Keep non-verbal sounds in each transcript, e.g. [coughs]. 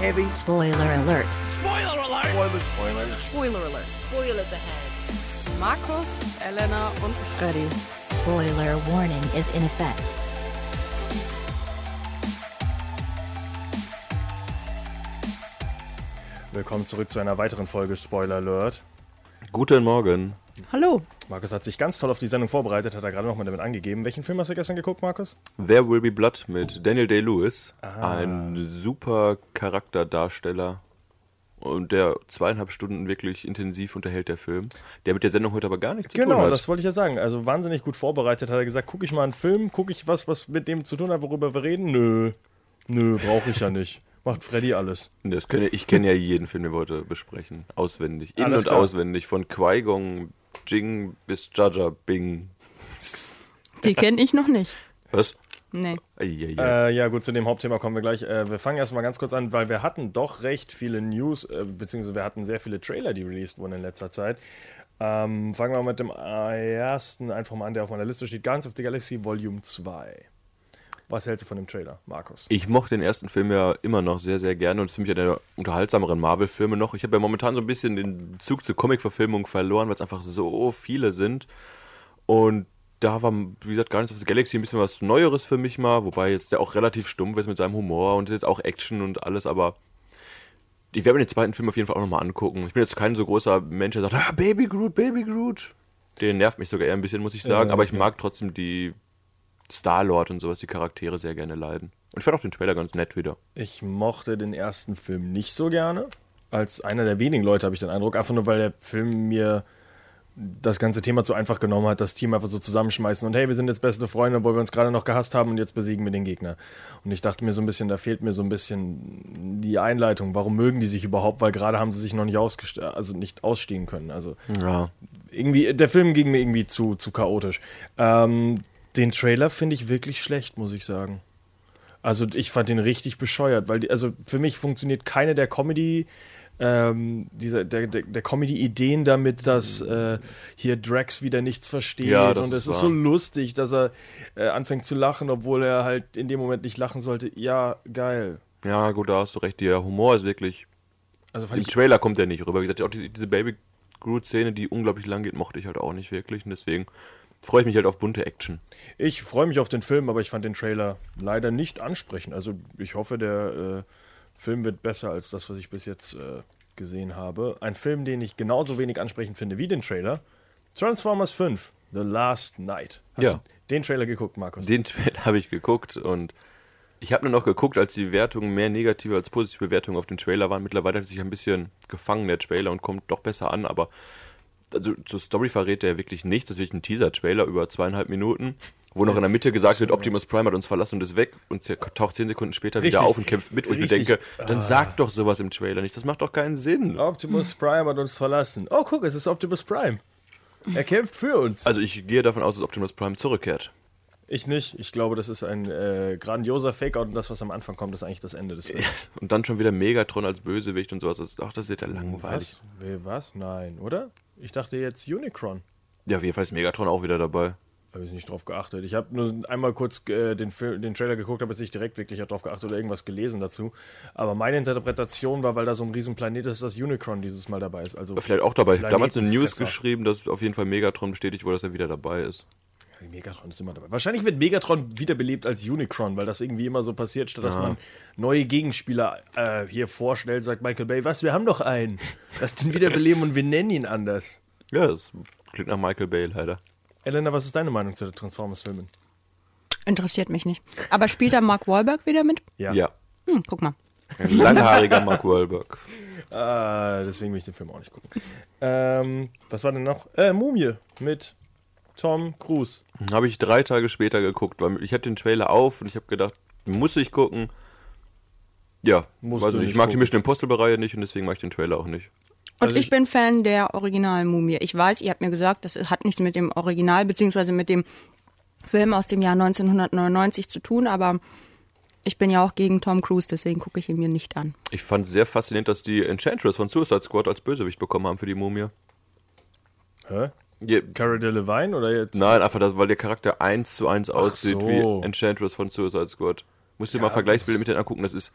heavy. Spoiler alert. Spoiler alert! Spoiler, Spoiler. Spoiler alert. Spoilers ahead. Markus, Elena und Freddy. Spoiler warning is in effect. Willkommen zurück zu einer weiteren Folge Spoiler Alert. Guten Morgen. Hallo. Markus hat sich ganz toll auf die Sendung vorbereitet, hat er gerade nochmal damit angegeben. Welchen Film hast du gestern geguckt, Markus? There Will Be Blood mit Daniel Day-Lewis. Ein super Charakterdarsteller. Und der zweieinhalb Stunden wirklich intensiv unterhält, der Film. Der mit der Sendung heute aber gar nichts zu tun Genau, hat. das wollte ich ja sagen. Also wahnsinnig gut vorbereitet hat er gesagt, gucke ich mal einen Film, gucke ich was, was mit dem zu tun hat, worüber wir reden? Nö, nö, brauche ich ja nicht. Macht Freddy alles. Das kenne, ich kenne ja jeden Film, den wir heute besprechen. Auswendig. In- Alles und klar. auswendig. Von Qui-Gong Jing bis Jaja Bing. Die kenne ich noch nicht. Was? Nee. Äh, ja, gut, zu dem Hauptthema kommen wir gleich. Äh, wir fangen erstmal ganz kurz an, weil wir hatten doch recht viele News, äh, beziehungsweise wir hatten sehr viele Trailer, die released wurden in letzter Zeit. Ähm, fangen wir mit dem ersten einfach mal an, der auf meiner Liste steht: Guardians of the Galaxy Volume 2. Was hältst du von dem Trailer, Markus? Ich mochte den ersten Film ja immer noch sehr, sehr gerne und es ist für mich einer der unterhaltsameren Marvel-Filme noch. Ich habe ja momentan so ein bisschen den Zug zur Comic-Verfilmung verloren, weil es einfach so viele sind. Und da war, wie gesagt, Guardians of the Galaxy ein bisschen was Neueres für mich mal, wobei jetzt der auch relativ stumpf ist mit seinem Humor und es ist jetzt auch Action und alles, aber ich werde mir den zweiten Film auf jeden Fall auch nochmal angucken. Ich bin jetzt kein so großer Mensch, der sagt, ah, Baby Groot, Baby Groot. Der nervt mich sogar eher ein bisschen, muss ich sagen, Ja, aber ich mag trotzdem die Star-Lord und sowas, die Charaktere sehr gerne leiden. Und ich fand auch den Trailer ganz nett wieder. Ich mochte den ersten Film nicht so gerne. Als einer der wenigen Leute habe ich den Eindruck, einfach nur weil der Film mir das ganze Thema zu einfach genommen hat, das Team einfach so zusammenschmeißen und hey, wir sind jetzt beste Freunde, obwohl wir uns gerade noch gehasst haben und jetzt besiegen wir den Gegner. Und ich dachte mir so ein bisschen, da fehlt mir so ein bisschen die Einleitung. Warum mögen die sich überhaupt? Weil gerade haben sie sich noch nicht, ausgest also nicht ausstehen können. Also Ja. irgendwie, der Film ging mir irgendwie zu, zu chaotisch. Ähm, den Trailer finde ich wirklich schlecht, muss ich sagen. Also ich fand den richtig bescheuert, weil die, also für mich funktioniert keine der Comedy, ähm, dieser, der, der, der Comedy-Ideen damit, dass äh, hier Drax wieder nichts versteht Ja, und es ist ist so lustig, dass er äh, anfängt zu lachen, obwohl er halt in dem Moment nicht lachen sollte. Ja, geil. Ja, gut, da hast du recht. Der Humor ist wirklich. Also Im Trailer kommt der nicht rüber. Wie gesagt, auch die, diese Baby Groot-Szene, die unglaublich lang geht, mochte ich halt auch nicht wirklich. Und deswegen freue ich mich halt auf bunte Action. Ich freue mich auf den Film, aber ich fand den Trailer leider nicht ansprechend. Also ich hoffe, der äh, Film wird besser als das, was ich bis jetzt äh, gesehen habe. Ein Film, den ich genauso wenig ansprechend finde wie den Trailer. Transformers 5, The Last Night. Hast Ja. du den Trailer geguckt, Markus? Den Trailer [laughs] habe ich geguckt und ich habe nur noch geguckt, als die Wertungen mehr negative als positive Bewertungen auf den Trailer waren. Mittlerweile hat sich ein bisschen gefangen, der Trailer, und kommt doch besser an, aber also zur Story verrät er wirklich nichts. Das ist wirklich ein Teaser-Trailer über zweieinhalb Minuten, wo noch in der Mitte gesagt wird, Optimus Prime hat uns verlassen und ist weg und taucht zehn Sekunden später wieder Richtig. auf und kämpft mit, wo ich mir denke, dann sag doch sowas im Trailer nicht. Das macht doch keinen Sinn. Optimus Prime hat uns verlassen. Oh, guck, es ist Optimus Prime. Er kämpft für uns. Also ich gehe davon aus, dass Optimus Prime zurückkehrt. ich nicht. Ich glaube, das ist ein äh, grandioser Fake-Out und das, was am Anfang kommt, ist eigentlich das Ende des Films. Und dann schon wieder Megatron als Bösewicht und sowas. Ach, das ist ja langweilig. Was? Was? Nein, oder? Ich dachte jetzt Unicron. Ja, auf jeden Fall ist Megatron auch wieder dabei. Habe ich nicht drauf geachtet. Ich habe nur einmal kurz äh, den, Film, den Trailer geguckt, habe jetzt nicht direkt wirklich drauf geachtet oder irgendwas gelesen dazu. Aber meine Interpretation war, weil da so ein Riesenplanet ist, dass Unicron dieses Mal dabei ist. Also Vielleicht auch dabei. Damals eine News geschrieben, dass auf jeden Fall Megatron bestätigt wurde, dass er wieder dabei ist. Megatron ist immer dabei. Wahrscheinlich wird Megatron wiederbelebt als Unicron, weil das irgendwie immer so passiert, statt dass man neue Gegenspieler äh, hier vorstellt, sagt Michael Bay, was, wir haben doch einen. Lass den wiederbeleben und wir nennen ihn anders. Ja, das klingt nach Michael Bay leider. Elena, was ist deine Meinung zu den Transformers-Filmen? Interessiert mich nicht. Aber spielt da Mark Wahlberg wieder mit? Ja. Hm, guck mal. Ein langhaariger Mark Wahlberg. [laughs] Ah, deswegen will ich den Film auch nicht gucken. Ähm, was war denn noch? Äh, Mumie mit Tom Cruise. Habe ich drei Tage später geguckt, weil ich hatte den Trailer auf und ich habe gedacht, muss ich gucken? Ja, Musst weiß nicht. nicht Ich mag die gucken. Mission Impossible-Reihe nicht und deswegen mag ich den Trailer auch nicht. Und Also ich, ich- bin Fan der originalen Mumie. Ich weiß, ihr habt mir gesagt, das hat nichts mit dem Original beziehungsweise mit dem Film aus dem Jahr 1999 zu tun, aber ich bin ja auch gegen Tom Cruise, deswegen gucke ich ihn mir nicht an. Ich fand es sehr faszinierend, dass die Enchantress von Suicide Squad als Bösewicht bekommen haben für die Mumie. Hä? Je, Cara Delevingne oder jetzt? nein, einfach, das, weil der Charakter eins zu eins aussieht so. wie Enchantress von Suicide Squad. Musst du dir mal Vergleichsbilder mit denen angucken, das ist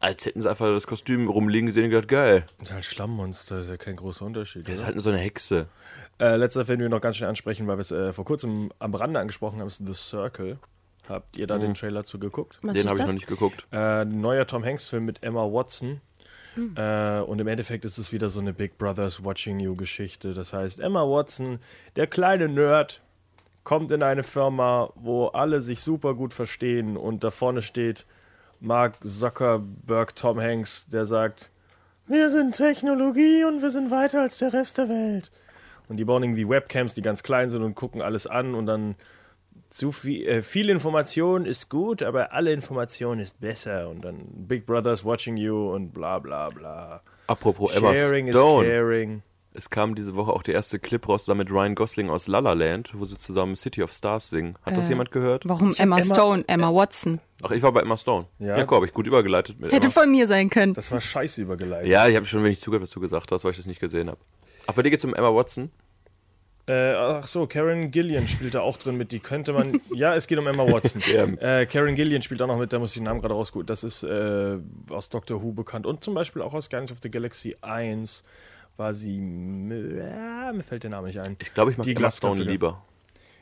Als hätten sie einfach das Kostüm rumliegen gesehen und gedacht, geil. Das ist halt Schlammmonster, ist ja kein großer Unterschied. Das ist halt nur so eine Hexe. Äh, letzter Film, den wir noch ganz schnell ansprechen, weil wir es äh, vor kurzem am Rande angesprochen haben, ist The Circle. Habt ihr da den Trailer zu geguckt? Was Den habe ich noch nicht geguckt. Äh, ein neuer Tom Hanks-Film mit Emma Watson. Hm. Äh, und im Endeffekt ist es wieder so eine Big Brothers Watching You-Geschichte. Das heißt, Emma Watson, der kleine Nerd, kommt in eine Firma, wo alle sich super gut verstehen und da vorne steht Mark Zuckerberg, Tom Hanks, der sagt, wir sind Technologie und wir sind weiter als der Rest der Welt. Und die bauen irgendwie Webcams, die ganz klein sind und gucken alles an und dann zu viel, äh, viel Information ist gut, aber alle Information ist besser und dann Big Brother's watching you und bla bla bla. Apropos Emma Sharing is Stone. caring. Es kam diese Woche auch der erste Clip raus zusammen mit Ryan Gosling aus La La Land, wo sie zusammen City of Stars singen. Hat das Äh, jemand gehört? Warum Emma Emma- Stone, Emma Watson? Ach, ich war bei Emma Stone. Ja. Ja, cool, habe ich gut übergeleitet mit Hätte Emma. von mir sein können. Das war scheiße übergeleitet. Ja, ich habe schon wenig zugehört, was du gesagt hast, weil ich das nicht gesehen habe. Ach, bei dir geht's um Emma Watson? Äh, ach so, Karen Gillian spielt da auch drin mit. Die könnte man. [laughs] ja, es geht um Emma Watson. Äh, Karen Gillian spielt auch noch mit, da muss ich den Namen gerade rausgucken. Das ist äh, aus Doctor Who bekannt und zum Beispiel auch aus Guardians of the Galaxy 1 war sie. Äh, mir fällt der Name nicht ein. Ich glaube, ich mag Die Emma Stone lieber.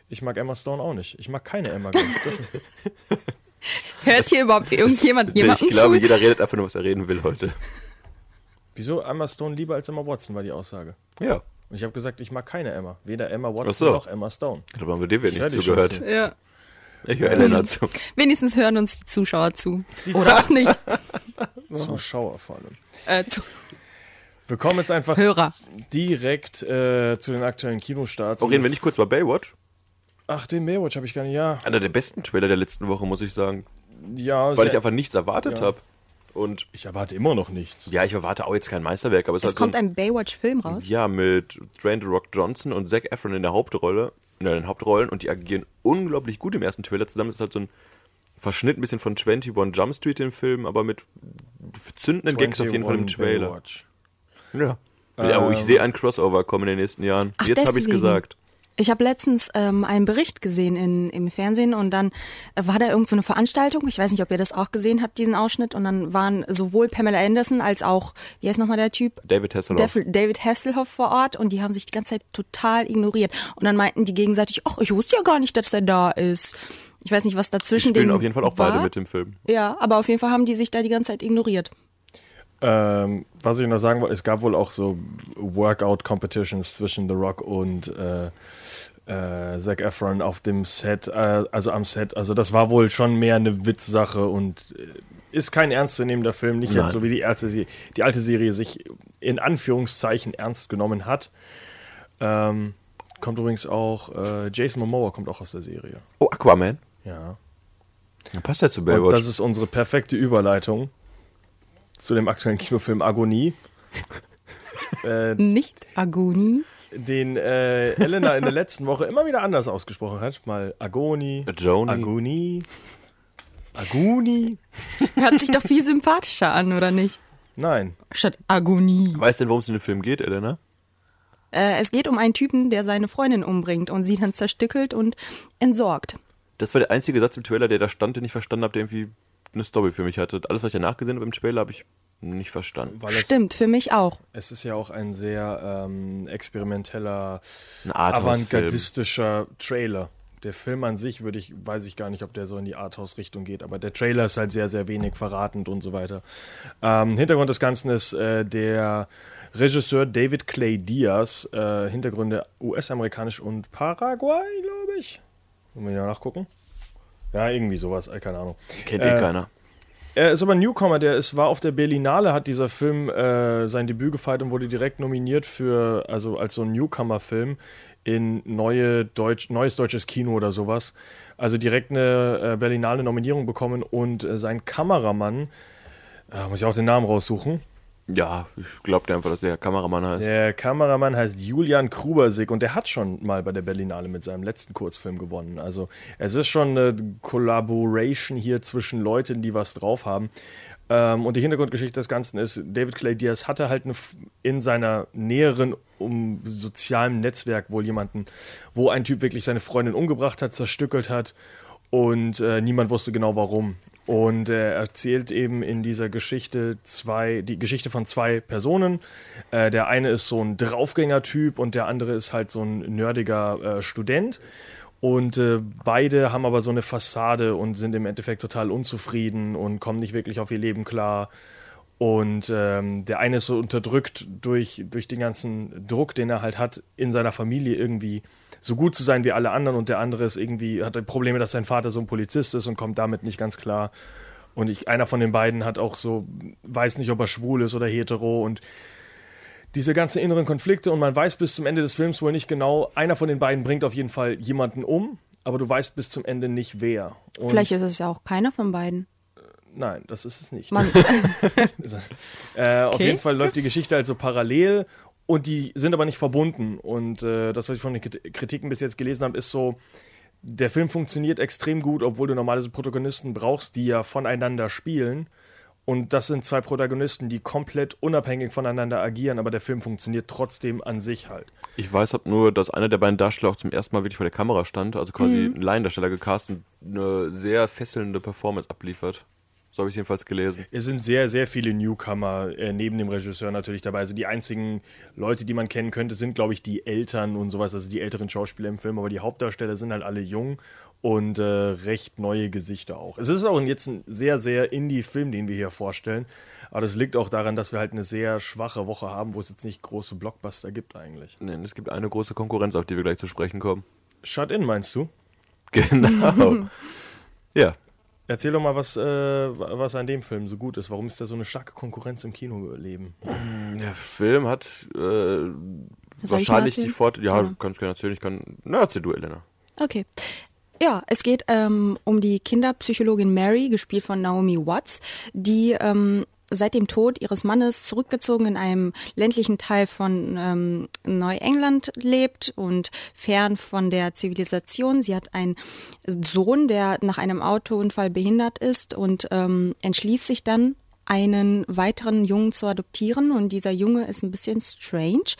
Ich mag Emma Stone auch nicht. Ich mag keine Emma. [laughs] Hört hier überhaupt irgendjemand jemanden ich glaube, zu? jeder redet einfach nur, was er reden will heute. Wieso Emma Stone lieber als Emma Watson, war die Aussage. Ja, Und ich habe gesagt, ich mag keine Emma. Weder Emma Watson so. noch Emma Stone. ich glaube, haben wir dem nicht schon zugehört. zu. Ja. Ich höre Elena zu. Wenigstens hören uns die Zuschauer zu. Oder auch nicht. [laughs] Zuschauer vor allem. Äh, zu Wir kommen jetzt einfach Hörer. direkt äh, zu den aktuellen Kinostarts. Oh, reden wir nicht kurz über Baywatch? Ach, den Baywatch habe ich gar nicht. Ja, Einer der besten Trailer der letzten Woche, muss ich sagen. ja. Weil ich einfach nichts erwartet Ja. habe. Und ich erwarte immer noch nichts. ja, ich erwarte auch jetzt kein Meisterwerk, aber es, Es hat kommt so ein Baywatch-Film raus. Ja, mit Dwayne The Rock Johnson und Zac Efron in der Hauptrolle, in den Hauptrollen und die agieren unglaublich gut im ersten Trailer zusammen. Das ist halt so ein Verschnitt ein bisschen von 21 Jump Street im Film, aber mit zündenden Gags auf jeden Fall im 21 Trailer. Baywatch. Ja. ja oh, ich Ähm. sehe ein Crossover kommen in den nächsten Jahren. Ach, Jetzt habe ich es gesagt. Ich habe letztens ähm, einen Bericht gesehen in, im Fernsehen und dann war da irgend so eine Veranstaltung. Ich weiß nicht, ob ihr das auch gesehen habt, diesen Ausschnitt. Und dann waren sowohl Pamela Anderson als auch, wie heißt nochmal der Typ? David Hasselhoff. Def- David Hasselhoff vor Ort und die haben sich die ganze Zeit total ignoriert. Und dann meinten die gegenseitig, ach, ich wusste ja gar nicht, dass der da ist. Ich weiß nicht, was Die dazwischen spielen denen auf jeden Fall auch war. beide mit im Film. Ja, aber auf jeden Fall haben die sich da die ganze Zeit ignoriert. Ähm, was ich noch sagen wollte, es gab wohl auch so Workout-Competitions zwischen The Rock und äh, äh, Zac Efron auf dem Set, äh, also am Set. Also das war wohl schon mehr eine Witzsache und äh, ist kein ernstzunehmender Film, nicht Nein. jetzt so wie die, Se- die alte Serie sich in Anführungszeichen ernst genommen hat. Ähm, kommt übrigens auch, äh, Jason Momoa kommt auch aus der Serie. Oh, Aquaman. Ja. Dann passt ja zu Und Baywatch. das ist unsere perfekte Überleitung zu dem aktuellen Kinofilm Agonie. [laughs] äh, Nicht Agonie. Den äh, Elena in der letzten Woche immer wieder anders ausgesprochen hat. Mal Agoni, Joni. Agoni, Aguni. Hört sich doch viel sympathischer an, oder nicht? Nein. Statt Agonie. Weißt du denn, worum es in dem Film geht, Elena? Äh, es geht um einen Typen, der seine Freundin umbringt und sie dann zerstückelt und entsorgt. Das war der einzige Satz im Trailer, der da stand, den ich verstanden habe, der irgendwie eine Story für mich hatte. Alles, was ich danach gesehen habe im Trailer, habe ich nicht verstanden. Weil es, Stimmt, für mich auch. es ist ja auch ein sehr ähm, experimenteller, avantgardistischer Trailer. Der Film an sich würde ich, weiß ich gar nicht, ob der so in die Arthouse-Richtung geht, aber der Trailer ist halt sehr, sehr wenig verratend und so weiter. Ähm, Hintergrund des Ganzen ist äh, der Regisseur David Clay Diaz, äh, Hintergründe US-amerikanisch und Paraguay, glaube ich. Wollen wir ja nachgucken? Ja, irgendwie sowas, äh, keine Ahnung. Kennt eh Äh, keiner. Er ist aber ein Newcomer, der ist, war auf der Berlinale, hat dieser Film äh, sein Debüt gefeiert und wurde direkt nominiert für, also als so ein Newcomer-Film in neue Deutsch, neues deutsches Kino oder sowas. Also direkt eine äh, Berlinale Nominierung bekommen und äh, sein Kameramann, äh, muss ich auch den Namen raussuchen. Ja, ich glaube einfach, dass der Kameramann heißt. Der Kameramann heißt Julian Krubersig und der hat schon mal bei der Berlinale mit seinem letzten Kurzfilm gewonnen. Also es ist schon eine Collaboration hier zwischen Leuten, die was drauf haben. Ähm, und die Hintergrundgeschichte des Ganzen ist, David Clay Diaz hatte halt in seiner näheren um sozialen Netzwerk wohl jemanden, wo ein Typ wirklich seine Freundin umgebracht hat, zerstückelt hat und äh, niemand wusste genau warum. Und er erzählt eben in dieser Geschichte zwei, die Geschichte von zwei Personen. Äh, der eine ist so ein Draufgänger-Typ und der andere ist halt so ein nerdiger äh, Student. Und äh, beide haben aber so eine Fassade und sind im Endeffekt total unzufrieden und kommen nicht wirklich auf ihr Leben klar. Und ähm, der eine ist so unterdrückt durch, durch den ganzen Druck, den er halt hat, in seiner Familie irgendwie so gut zu sein wie alle anderen. Und der andere ist irgendwie, hat Probleme, dass sein Vater so ein Polizist ist und kommt damit nicht ganz klar. Und ich, einer von den beiden hat auch so, weiß nicht, ob er schwul ist oder hetero. Und diese ganzen inneren Konflikte und man weiß bis zum Ende des Films wohl nicht genau, einer von den beiden bringt auf jeden Fall jemanden um, aber du weißt bis zum Ende nicht wer. Und Vielleicht ist es ja auch keiner von beiden. Nein, das ist es nicht. [laughs] [laughs] Äh, Auf Okay. jeden Fall läuft die Geschichte also parallel und die sind aber nicht verbunden. Und äh, das, was ich von den Krit- Kritiken bis jetzt gelesen habe, ist so, der Film funktioniert extrem gut, obwohl du normalerweise Protagonisten brauchst, die ja voneinander spielen. Und das sind zwei Protagonisten, die komplett unabhängig voneinander agieren, aber der Film funktioniert trotzdem an sich halt. Ich weiß hab nur, dass einer der beiden Darsteller auch zum ersten Mal wirklich vor der Kamera stand, also quasi Mhm. ein Laiendarsteller gecastet und eine sehr fesselnde Performance abliefert. So habe ich jedenfalls gelesen. Es sind sehr, sehr viele Newcomer äh, neben dem Regisseur natürlich dabei. Also die einzigen Leute, die man kennen könnte, sind, glaube ich, die Eltern und sowas, also die älteren Schauspieler im Film. Aber die Hauptdarsteller sind halt alle jung und äh, recht neue Gesichter auch. Es ist auch jetzt ein sehr, sehr Indie-Film, den wir hier vorstellen. Aber das liegt auch daran, dass wir halt eine sehr schwache Woche haben, wo es jetzt nicht große Blockbuster gibt eigentlich. Nein, es gibt eine große Konkurrenz, auf die wir gleich zu sprechen kommen. Shut in, meinst du? Genau. [laughs] ja, Erzähl doch mal, was, äh, was an dem Film so gut ist. Warum ist da so eine starke Konkurrenz im Kinoleben? der Film hat äh, wahrscheinlich die? Vorteile. Ja, Gerne. du kannst gerne erzählen. Ich kann. Na, erzähl du, Elena. Okay. Ja, es geht ähm, um die Kinderpsychologin Mary, gespielt von Naomi Watts, die ähm, seit dem Tod ihres Mannes zurückgezogen in einem ländlichen Teil von ähm, Neuengland lebt und fern von der Zivilisation. Sie hat einen Sohn, der nach einem Autounfall behindert ist und ähm, entschließt sich dann, einen weiteren Jungen zu adoptieren und dieser Junge ist ein bisschen strange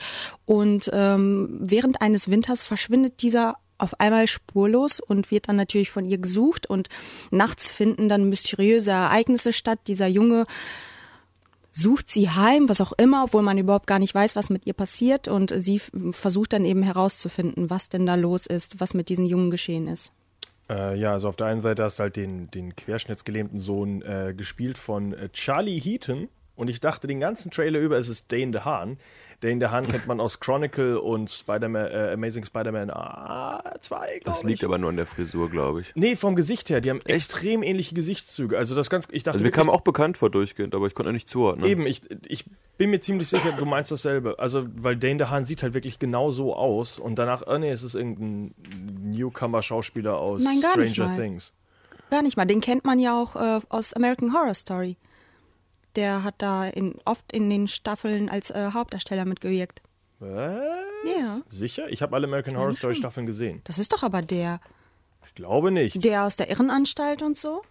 und ähm, während eines Winters verschwindet dieser auf einmal spurlos und wird dann natürlich von ihr gesucht und nachts finden dann mysteriöse Ereignisse statt. Dieser Junge sucht sie heim, was auch immer, obwohl man überhaupt gar nicht weiß, was mit ihr passiert und sie versucht dann eben herauszufinden, was denn da los ist, was mit diesem Jungen geschehen ist. Äh, ja, also auf der einen Seite hast du halt den, den querschnittsgelähmten Sohn äh, gespielt von äh, Charlie Heaton. Und ich dachte den ganzen Trailer über, es ist Dane DeHaan. Dane DeHaan kennt man aus Chronicle und Spider-Man, äh, Amazing Spider-Man 2, Das glaube liegt ich. aber nur an der Frisur, glaube ich. Nee, vom Gesicht her. Die haben extrem ähnliche Gesichtszüge. Also das ganz, ich dachte Also mir kam auch bekannt vor durchgehend, aber ich konnte nicht zuordnen. Eben, ich, ich bin mir ziemlich sicher, du meinst dasselbe. Also, weil Dane DeHaan sieht halt wirklich genau so aus und danach, oh nee, es ist irgendein Newcomer-Schauspieler aus Nein, gar nicht Stranger mal. Things. Gar nicht mal. Den kennt man ja auch äh, aus American Horror Story. Der hat da in, oft in den Staffeln als äh, Hauptdarsteller mitgewirkt. Was? Ja. Sicher? Ich habe alle American Horror Story Staffeln gesehen. Das ist doch aber der. Ich glaube nicht. Der aus der Irrenanstalt und so?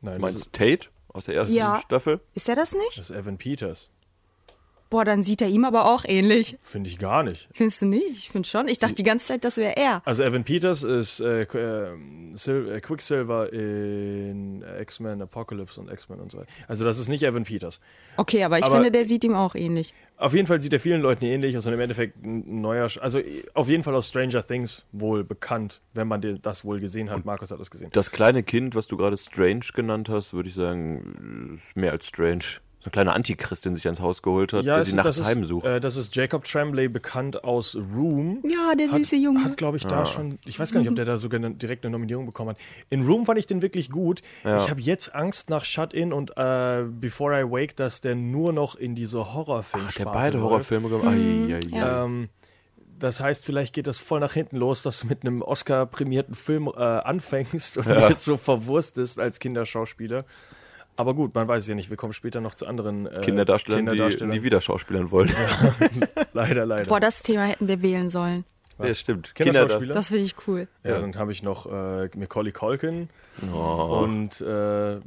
Nein, das meinst ist, Tate aus der ersten Ja. Staffel? Ist er das nicht? das ist Evan Peters. Boah, dann sieht er ihm aber auch ähnlich. Finde ich gar nicht. Findest du nicht? Ich finde schon. Ich dachte die ganze Zeit, das wäre er. Also Evan Peters ist äh, Qu- äh, Sil äh, Quicksilver in X-Men Apocalypse und X-Men und so weiter. Also das ist nicht Evan Peters. Okay, aber ich Aber- finde, der sieht ihm auch ähnlich. Auf jeden Fall sieht er vielen Leuten ähnlich und im Endeffekt ein neuer, Sch- also auf jeden Fall aus Stranger Things wohl bekannt, wenn man das wohl gesehen hat. Markus hat das gesehen. Das kleine Kind, was du gerade Strange genannt hast, würde ich sagen, ist mehr als Strange. So ein kleiner Antichrist, den sich ans Haus geholt hat, der es- sie nachts das ist, heimsucht. Äh, das ist Jacob Tremblay, bekannt aus Room. Ja, der hat, süße Junge. Hat, glaube ich, da schon, ich weiß gar nicht, ob der da sogar eine, direkt eine Nominierung bekommen hat. In Room fand ich den wirklich gut. Ich habe jetzt Angst nach Shut In und äh, Before I Wake, dass der nur noch in diese Horrorfilme Ach, der beide Horrorfilme gemacht. Mhm. Ai. Ähm, das heißt, vielleicht geht das voll nach hinten los, dass du mit einem Oscar-prämierten Film äh, anfängst und jetzt so verwurstest als Kinderschauspieler. Aber gut, man weiß es ja nicht. Wir kommen später noch zu anderen äh, Kinderdarstellern, die Kinderdarstellern. nie wieder schauspielern wollen. [laughs] Leider, leider. Boah, das Thema hätten wir wählen sollen. Ja, stimmt. Kinderschauspieler? Das finde ich cool. ja, Ja. dann habe ich noch äh, Macaulay Culkin Oh, und äh,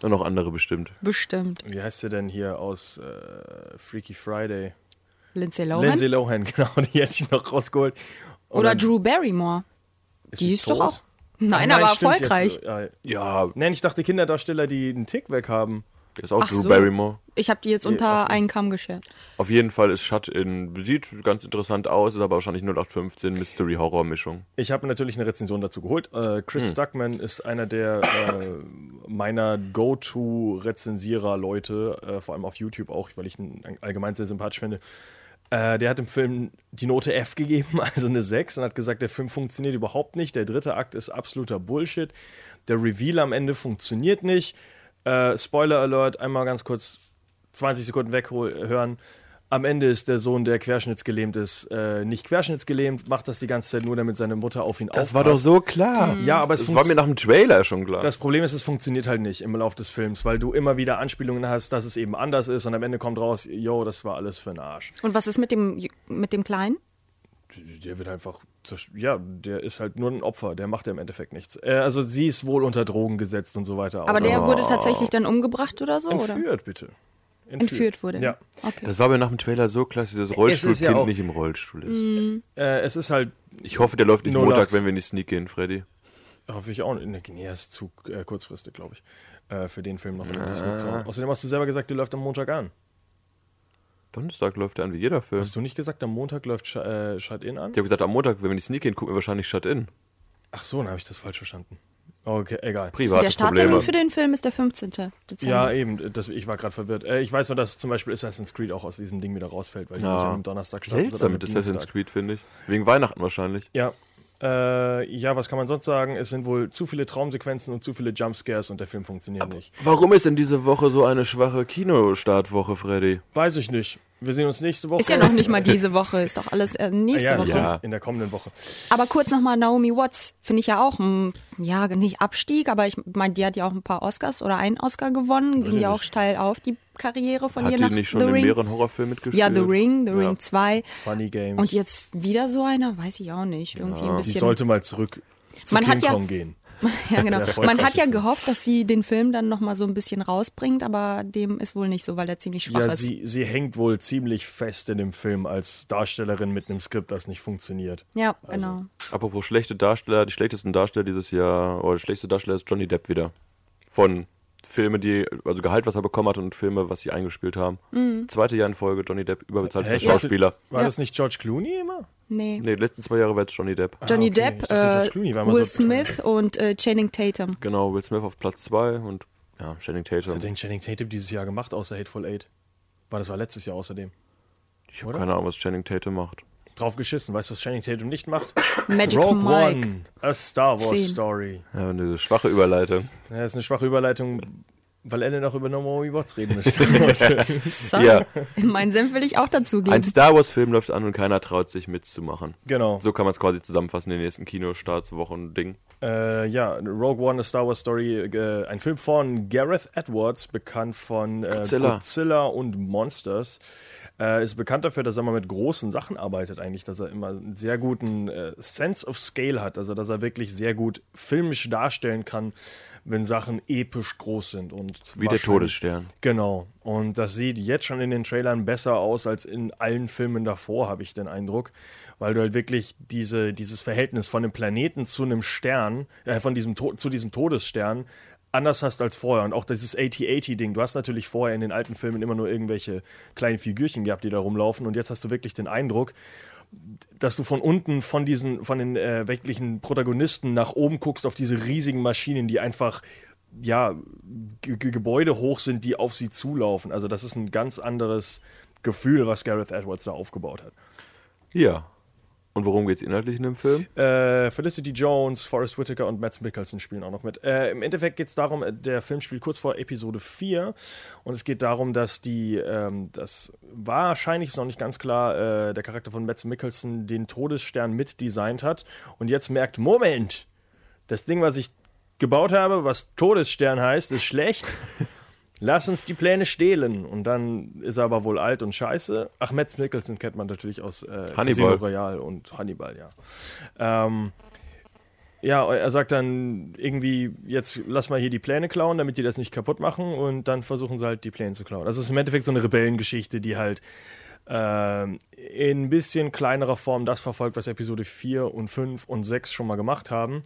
und noch andere bestimmt. Bestimmt. wie heißt sie denn hier aus äh, Freaky Friday? Lindsay Lohan. Lindsay Lohan, [laughs] genau, die hätte ich noch rausgeholt. Und Oder dann- Drew Barrymore. Ist Die ist doch tot? auch. Nein, Ach aber erfolgreich. Jetzt, äh, Ja, nein, ich dachte Kinderdarsteller, die einen Tick weg haben. der ist auch Ach Drew so. Barrymore. Ich habe die jetzt ach unter so. einen Kamm geschert. Auf jeden Fall ist Shut-In, sieht ganz interessant aus, ist aber wahrscheinlich 0815 Mystery-Horror-Mischung. Ich habe natürlich eine Rezension dazu geholt. Äh, Chris Stuckman ist einer der äh, meiner Go-To-Rezensierer-Leute, äh, vor allem auf YouTube auch, weil ich ihn allgemein sehr sympathisch finde. Äh, der hat dem Film die Note F gegeben, [laughs] also eine 6, und hat gesagt, der Film funktioniert überhaupt nicht. Der dritte Akt ist absoluter Bullshit. Der Reveal am Ende funktioniert nicht. Äh, Spoiler Alert, einmal ganz kurz 20 Sekunden weghören. Am Ende ist der Sohn, der querschnittsgelähmt ist, äh, nicht querschnittsgelähmt, macht das die ganze Zeit nur, damit seine Mutter auf ihn Das war doch so klar. Ja, aber es Das war mir funktioniert. nach dem Trailer schon klar. Das Problem ist, es funktioniert halt nicht im Lauf des Films, weil du immer wieder Anspielungen hast, dass es eben anders ist und am Ende kommt raus, yo, das war alles für einen Arsch. Und was ist mit dem, mit dem Kleinen? Der wird einfach, ja, der ist halt nur ein Opfer, der macht ja im Endeffekt nichts. Äh, also sie ist wohl unter Drogen gesetzt und so weiter. Aber der auch. wurde tatsächlich dann umgebracht oder so? Oder? entführt, bitte. Entführt wurde. Ja. Okay. Das war mir nach dem Trailer so klar, dass dieses Rollstuhlkind ja nicht im Rollstuhl ist. Äh, es ist halt, Ich hoffe, der läuft nicht Montag, wenn wir in die Sneak gehen, Freddy. hoffe ich auch, nee, nee, das ist zu äh, kurzfristig, glaube ich, äh, für den Film noch. in hauen. Außerdem hast du selber gesagt, der läuft am Montag an. Donnerstag läuft der an wie jeder Film. Hast du nicht gesagt, am Montag läuft Sh äh, Shut-In an? Ich habe gesagt, am Montag, wenn wir in die Sneak gehen, gucken wir wahrscheinlich Shut-In. Ach so, dann habe ich das falsch verstanden. Okay, egal. Private Der Starttermin Probleme. für den Film ist der 15. Dezember. Ja, eben, das, ich war gerade verwirrt. Äh, ich weiß nur, dass zum Beispiel Assassin's Creed auch aus diesem Ding wieder rausfällt, weil die nicht Ja. am Donnerstag starten, Seltsam mit Assassin's. Creed, finde ich. Wegen Weihnachten wahrscheinlich. Ja. Äh, ja, was kann man sonst sagen? Es sind wohl zu viele Traumsequenzen und zu viele Jumpscares und der Film funktioniert nicht. Warum ist denn diese Woche so eine schwache Kinostartwoche, Freddy? Weiß ich nicht. Wir sehen uns nächste Woche. Ist ja noch nicht mal diese Woche, ist doch alles äh, nächste ja, Woche. ja, in der kommenden Woche. Aber kurz nochmal Naomi Watts, finde ich ja auch, ein, ja, nicht Abstieg, aber ich meine, die hat ja auch ein paar Oscars oder einen Oscar gewonnen, ging ja auch steil auf, die Karriere von Hat ihr nach nicht schon The in Ring. mehreren Horrorfilmen mitgespielt? Ja, The Ring, The Ja. Ring 2. Funny Games. Und jetzt wieder so einer, weiß ich auch nicht. Irgendwie ein Die bisschen. sollte mal zurück zu Man King hat ja- Kong gehen. [laughs] ja, genau. [laughs] Man hat ja gehofft, dass sie den Film dann nochmal so ein bisschen rausbringt, aber dem ist wohl nicht so, weil er ziemlich schwach Ja, ist. sie, sie hängt wohl ziemlich fest in dem Film als Darstellerin mit einem Skript, das nicht funktioniert. ja, Also, genau. Apropos schlechte Darsteller, die schlechtesten Darsteller dieses Jahr, oder der schlechteste Darsteller ist Johnny Depp wieder. Von Filme, die, also Gehalt, was er bekommen hat und Filme, was sie eingespielt haben. Mhm. Zweite Jahr in Folge, Johnny Depp, überbezahlter Schauspieler. War Ja. das nicht George Clooney immer? Nee. Nee, die letzten zwei Jahre war jetzt Johnny Depp. Johnny okay. Ich Depp, dachte, George äh, Will so- Smith und äh, Channing Tatum. Genau, Will Smith auf Platz zwei und ja, Channing Was Tatum. hat denn Channing Tatum dieses Jahr gemacht, außer Hateful Eight? War das war letztes Jahr außerdem. Ich habe keine Ahnung, was Channing Tatum macht. Drauf geschissen. Weißt du, was Channing Tatum nicht macht? [coughs] Magic Rogue Mike. One, a Star Wars Zehn. Story. Ja, diese schwache Überleitung. Ja, das ist eine schwache Überleitung, weil Ellen noch über Naomi Watts reden [laughs] müsste. So, Ja. Mein Senf will ich auch dazu geben. Ein Star Wars-Film läuft an und keiner traut sich mitzumachen. genau. So kann man es quasi zusammenfassen in den nächsten Kinostartswochen-Ding. Äh, ja, Rogue One, a Star Wars Story, äh, ein Film von Gareth Edwards, bekannt von äh, Godzilla. Godzilla und Monsters. Äh, ist bekannt dafür, dass er mal mit großen Sachen arbeitet, eigentlich, dass er immer einen sehr guten äh, Sense of Scale hat, also dass er wirklich sehr gut filmisch darstellen kann, wenn Sachen episch groß sind. Und Wie der Todesstern. Genau. Und das sieht jetzt schon in den Trailern besser aus als in allen Filmen davor, habe ich den Eindruck. Weil du halt wirklich diese, dieses Verhältnis von einem Planeten zu einem Stern, äh, von diesem To- zu diesem Todesstern anders hast als vorher. Und auch dieses 80-80-Ding. Du hast natürlich vorher in den alten Filmen immer nur irgendwelche kleinen Figürchen gehabt, die da rumlaufen. Und jetzt hast du wirklich den Eindruck, dass du von unten von diesen, von den äh, wirklichen Protagonisten nach oben guckst auf diese riesigen Maschinen, die einfach ja, G Gebäude hoch sind, die auf sie zulaufen. Also das ist ein ganz anderes Gefühl, was Gareth Edwards da aufgebaut hat. Ja. Und worum geht's inhaltlich in dem Film? Äh, Felicity Jones, Forrest Whitaker und Matt Mickelson spielen auch noch mit. Äh, Im Endeffekt geht es darum, äh, der Film spielt kurz vor Episode 4 und es geht darum, dass die, ähm, das wahrscheinlich ist noch nicht ganz klar, äh, der Charakter von Matt Mickelson den Todesstern mitdesignt hat und jetzt merkt, Moment, das Ding, was ich gebaut habe, was Todesstern heißt, ist schlecht. [laughs] Lass uns die Pläne stehlen. Und dann ist er aber wohl alt und scheiße. Ach, Matt Mickelson kennt man natürlich aus äh, Hannibal. Royale und Hannibal, ja. Ähm, ja, er sagt dann irgendwie, jetzt lass mal hier die Pläne klauen, damit die das nicht kaputt machen. Und dann versuchen sie halt, die Pläne zu klauen. Also es ist im Endeffekt so eine Rebellengeschichte, die halt ähm, in ein bisschen kleinerer Form das verfolgt, was Episode 4 und 5 und 6 schon mal gemacht haben.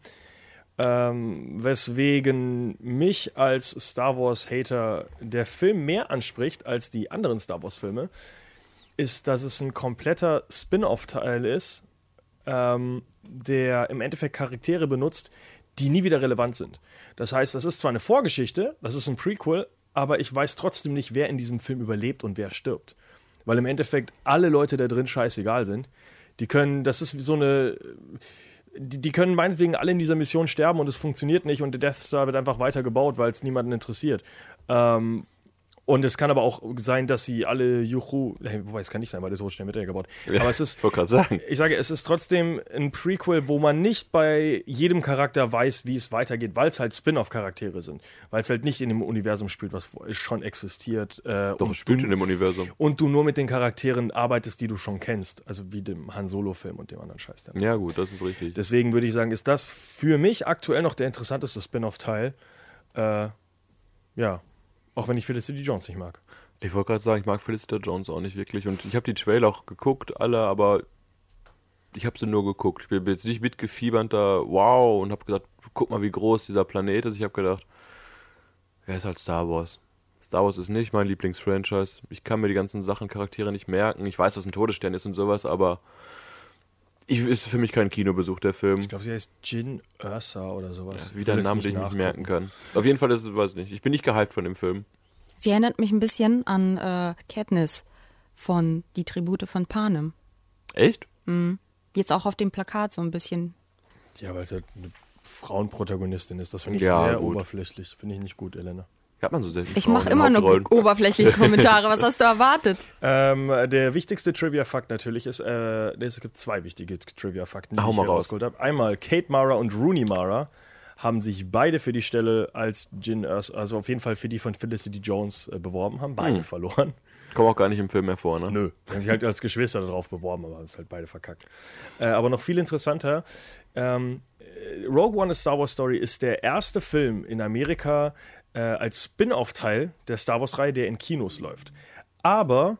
Ähm, weswegen mich als Star Wars-Hater der Film mehr anspricht als die anderen Star Wars-Filme, ist, dass es ein kompletter Spin-off-Teil ist, ähm, der im Endeffekt Charaktere benutzt, die nie wieder relevant sind. Das heißt, das ist zwar eine Vorgeschichte, das ist ein Prequel, aber ich weiß trotzdem nicht, wer in diesem Film überlebt und wer stirbt. Weil im Endeffekt alle Leute da drin scheißegal sind. Die können, das ist so eine die, die, können meinetwegen alle in dieser Mission sterben und es funktioniert nicht und der Death Star wird einfach weiter gebaut, weil es niemanden interessiert. Ähm, und es kann aber auch sein, dass sie alle Juchu, wobei es kann nicht sein, weil das so schnell mit gebaut. Aber es ist, ich wollte gerade sagen. Ich sage, es ist trotzdem ein Prequel, wo man nicht bei jedem Charakter weiß, wie es weitergeht, weil es halt Spin-off-Charaktere sind, weil es halt nicht in dem Universum spielt, was schon existiert. Äh, Doch, es spielt du, in dem Universum. Und du nur mit den Charakteren arbeitest, die du schon kennst, also wie dem Han Solo-Film und dem anderen Scheiß. Ja gut, das ist richtig. Deswegen würde ich sagen, ist das für mich aktuell noch der interessanteste Spin-off-Teil. Äh, ja, auch wenn ich Felicity Jones nicht mag. Ich wollte gerade sagen, ich mag Felicity Jones auch nicht wirklich. Und ich habe die Trailer auch geguckt, alle, aber ich habe sie nur geguckt. Ich bin jetzt nicht mitgefiebert da, wow, und habe gesagt, guck mal, wie groß dieser Planet ist. Ich habe gedacht, er ist halt Star Wars. Star Wars ist nicht mein Lieblingsfranchise. Ich kann mir die ganzen Sachen, Charaktere nicht merken. Ich weiß, dass ein Todesstern ist und sowas, aber ich, ist für mich kein Kinobesuch, der Film. Ich glaube, sie heißt Jin Ursa oder sowas. Ja, wieder ein Name, den ich nicht merken kann. Auf jeden Fall ist es, weiß nicht. Ich bin nicht gehypt von dem Film. Sie erinnert mich ein bisschen an äh, Katniss von Die Tribute von Panem. Echt? Mhm. Jetzt auch auf dem Plakat so ein bisschen. Ja, weil es halt eine Frauenprotagonistin ist. Das finde ich ja, sehr gut. oberflächlich. Finde ich nicht gut, Elena. Hat man so selten Ich mache immer nur oberflächliche [laughs] Kommentare. Was hast du erwartet? Ähm, der wichtigste Trivia-Fakt natürlich ist, äh, es gibt zwei wichtige Trivia-Fakten, die Hau ich hier rausgeholt habe. Einmal Kate Mara und Rooney Mara haben sich beide für die Stelle als Jin also auf jeden Fall für die von Felicity Jones äh, beworben, haben beide hm. verloren. Kommen auch gar nicht im Film mehr vor, ne? Nö. Die haben sich halt als Geschwister darauf beworben, aber es ist halt beide verkackt. Äh, aber noch viel interessanter, ähm, Rogue One A Star Wars Story ist der erste Film in Amerika, äh, als Spin-off-Teil der Star Wars-Reihe, der in Kinos läuft. Aber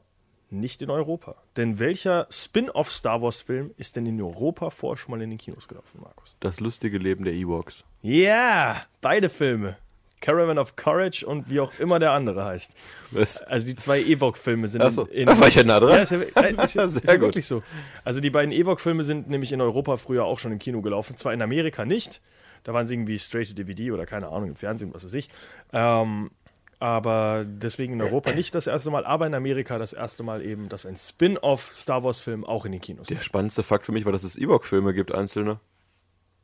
nicht in Europa. Denn welcher Spin-off Star Wars-Film ist denn in Europa vorher schon mal in den Kinos gelaufen, Markus? Das lustige Leben der Ewoks. Ja, yeah, beide Filme. Caravan of Courage und wie auch immer der andere heißt. Was? Also die zwei Ewok-Filme sind Achso, in, da war ich ja nah dran. Ja, ist ja, ist ja, [laughs] ist ja wirklich so. Also die beiden Ewok-Filme sind nämlich in Europa früher auch schon im Kino gelaufen. Zwar in Amerika nicht, da waren sie irgendwie straight to DVD oder keine Ahnung, im Fernsehen, was weiß ich. Ähm, aber deswegen in Europa nicht das erste Mal, aber in Amerika das erste Mal eben, dass ein Spin-off Star Wars-Film auch in den Kinos Der spannendste Fakt für mich war, dass es Ewok-Filme gibt, einzelne.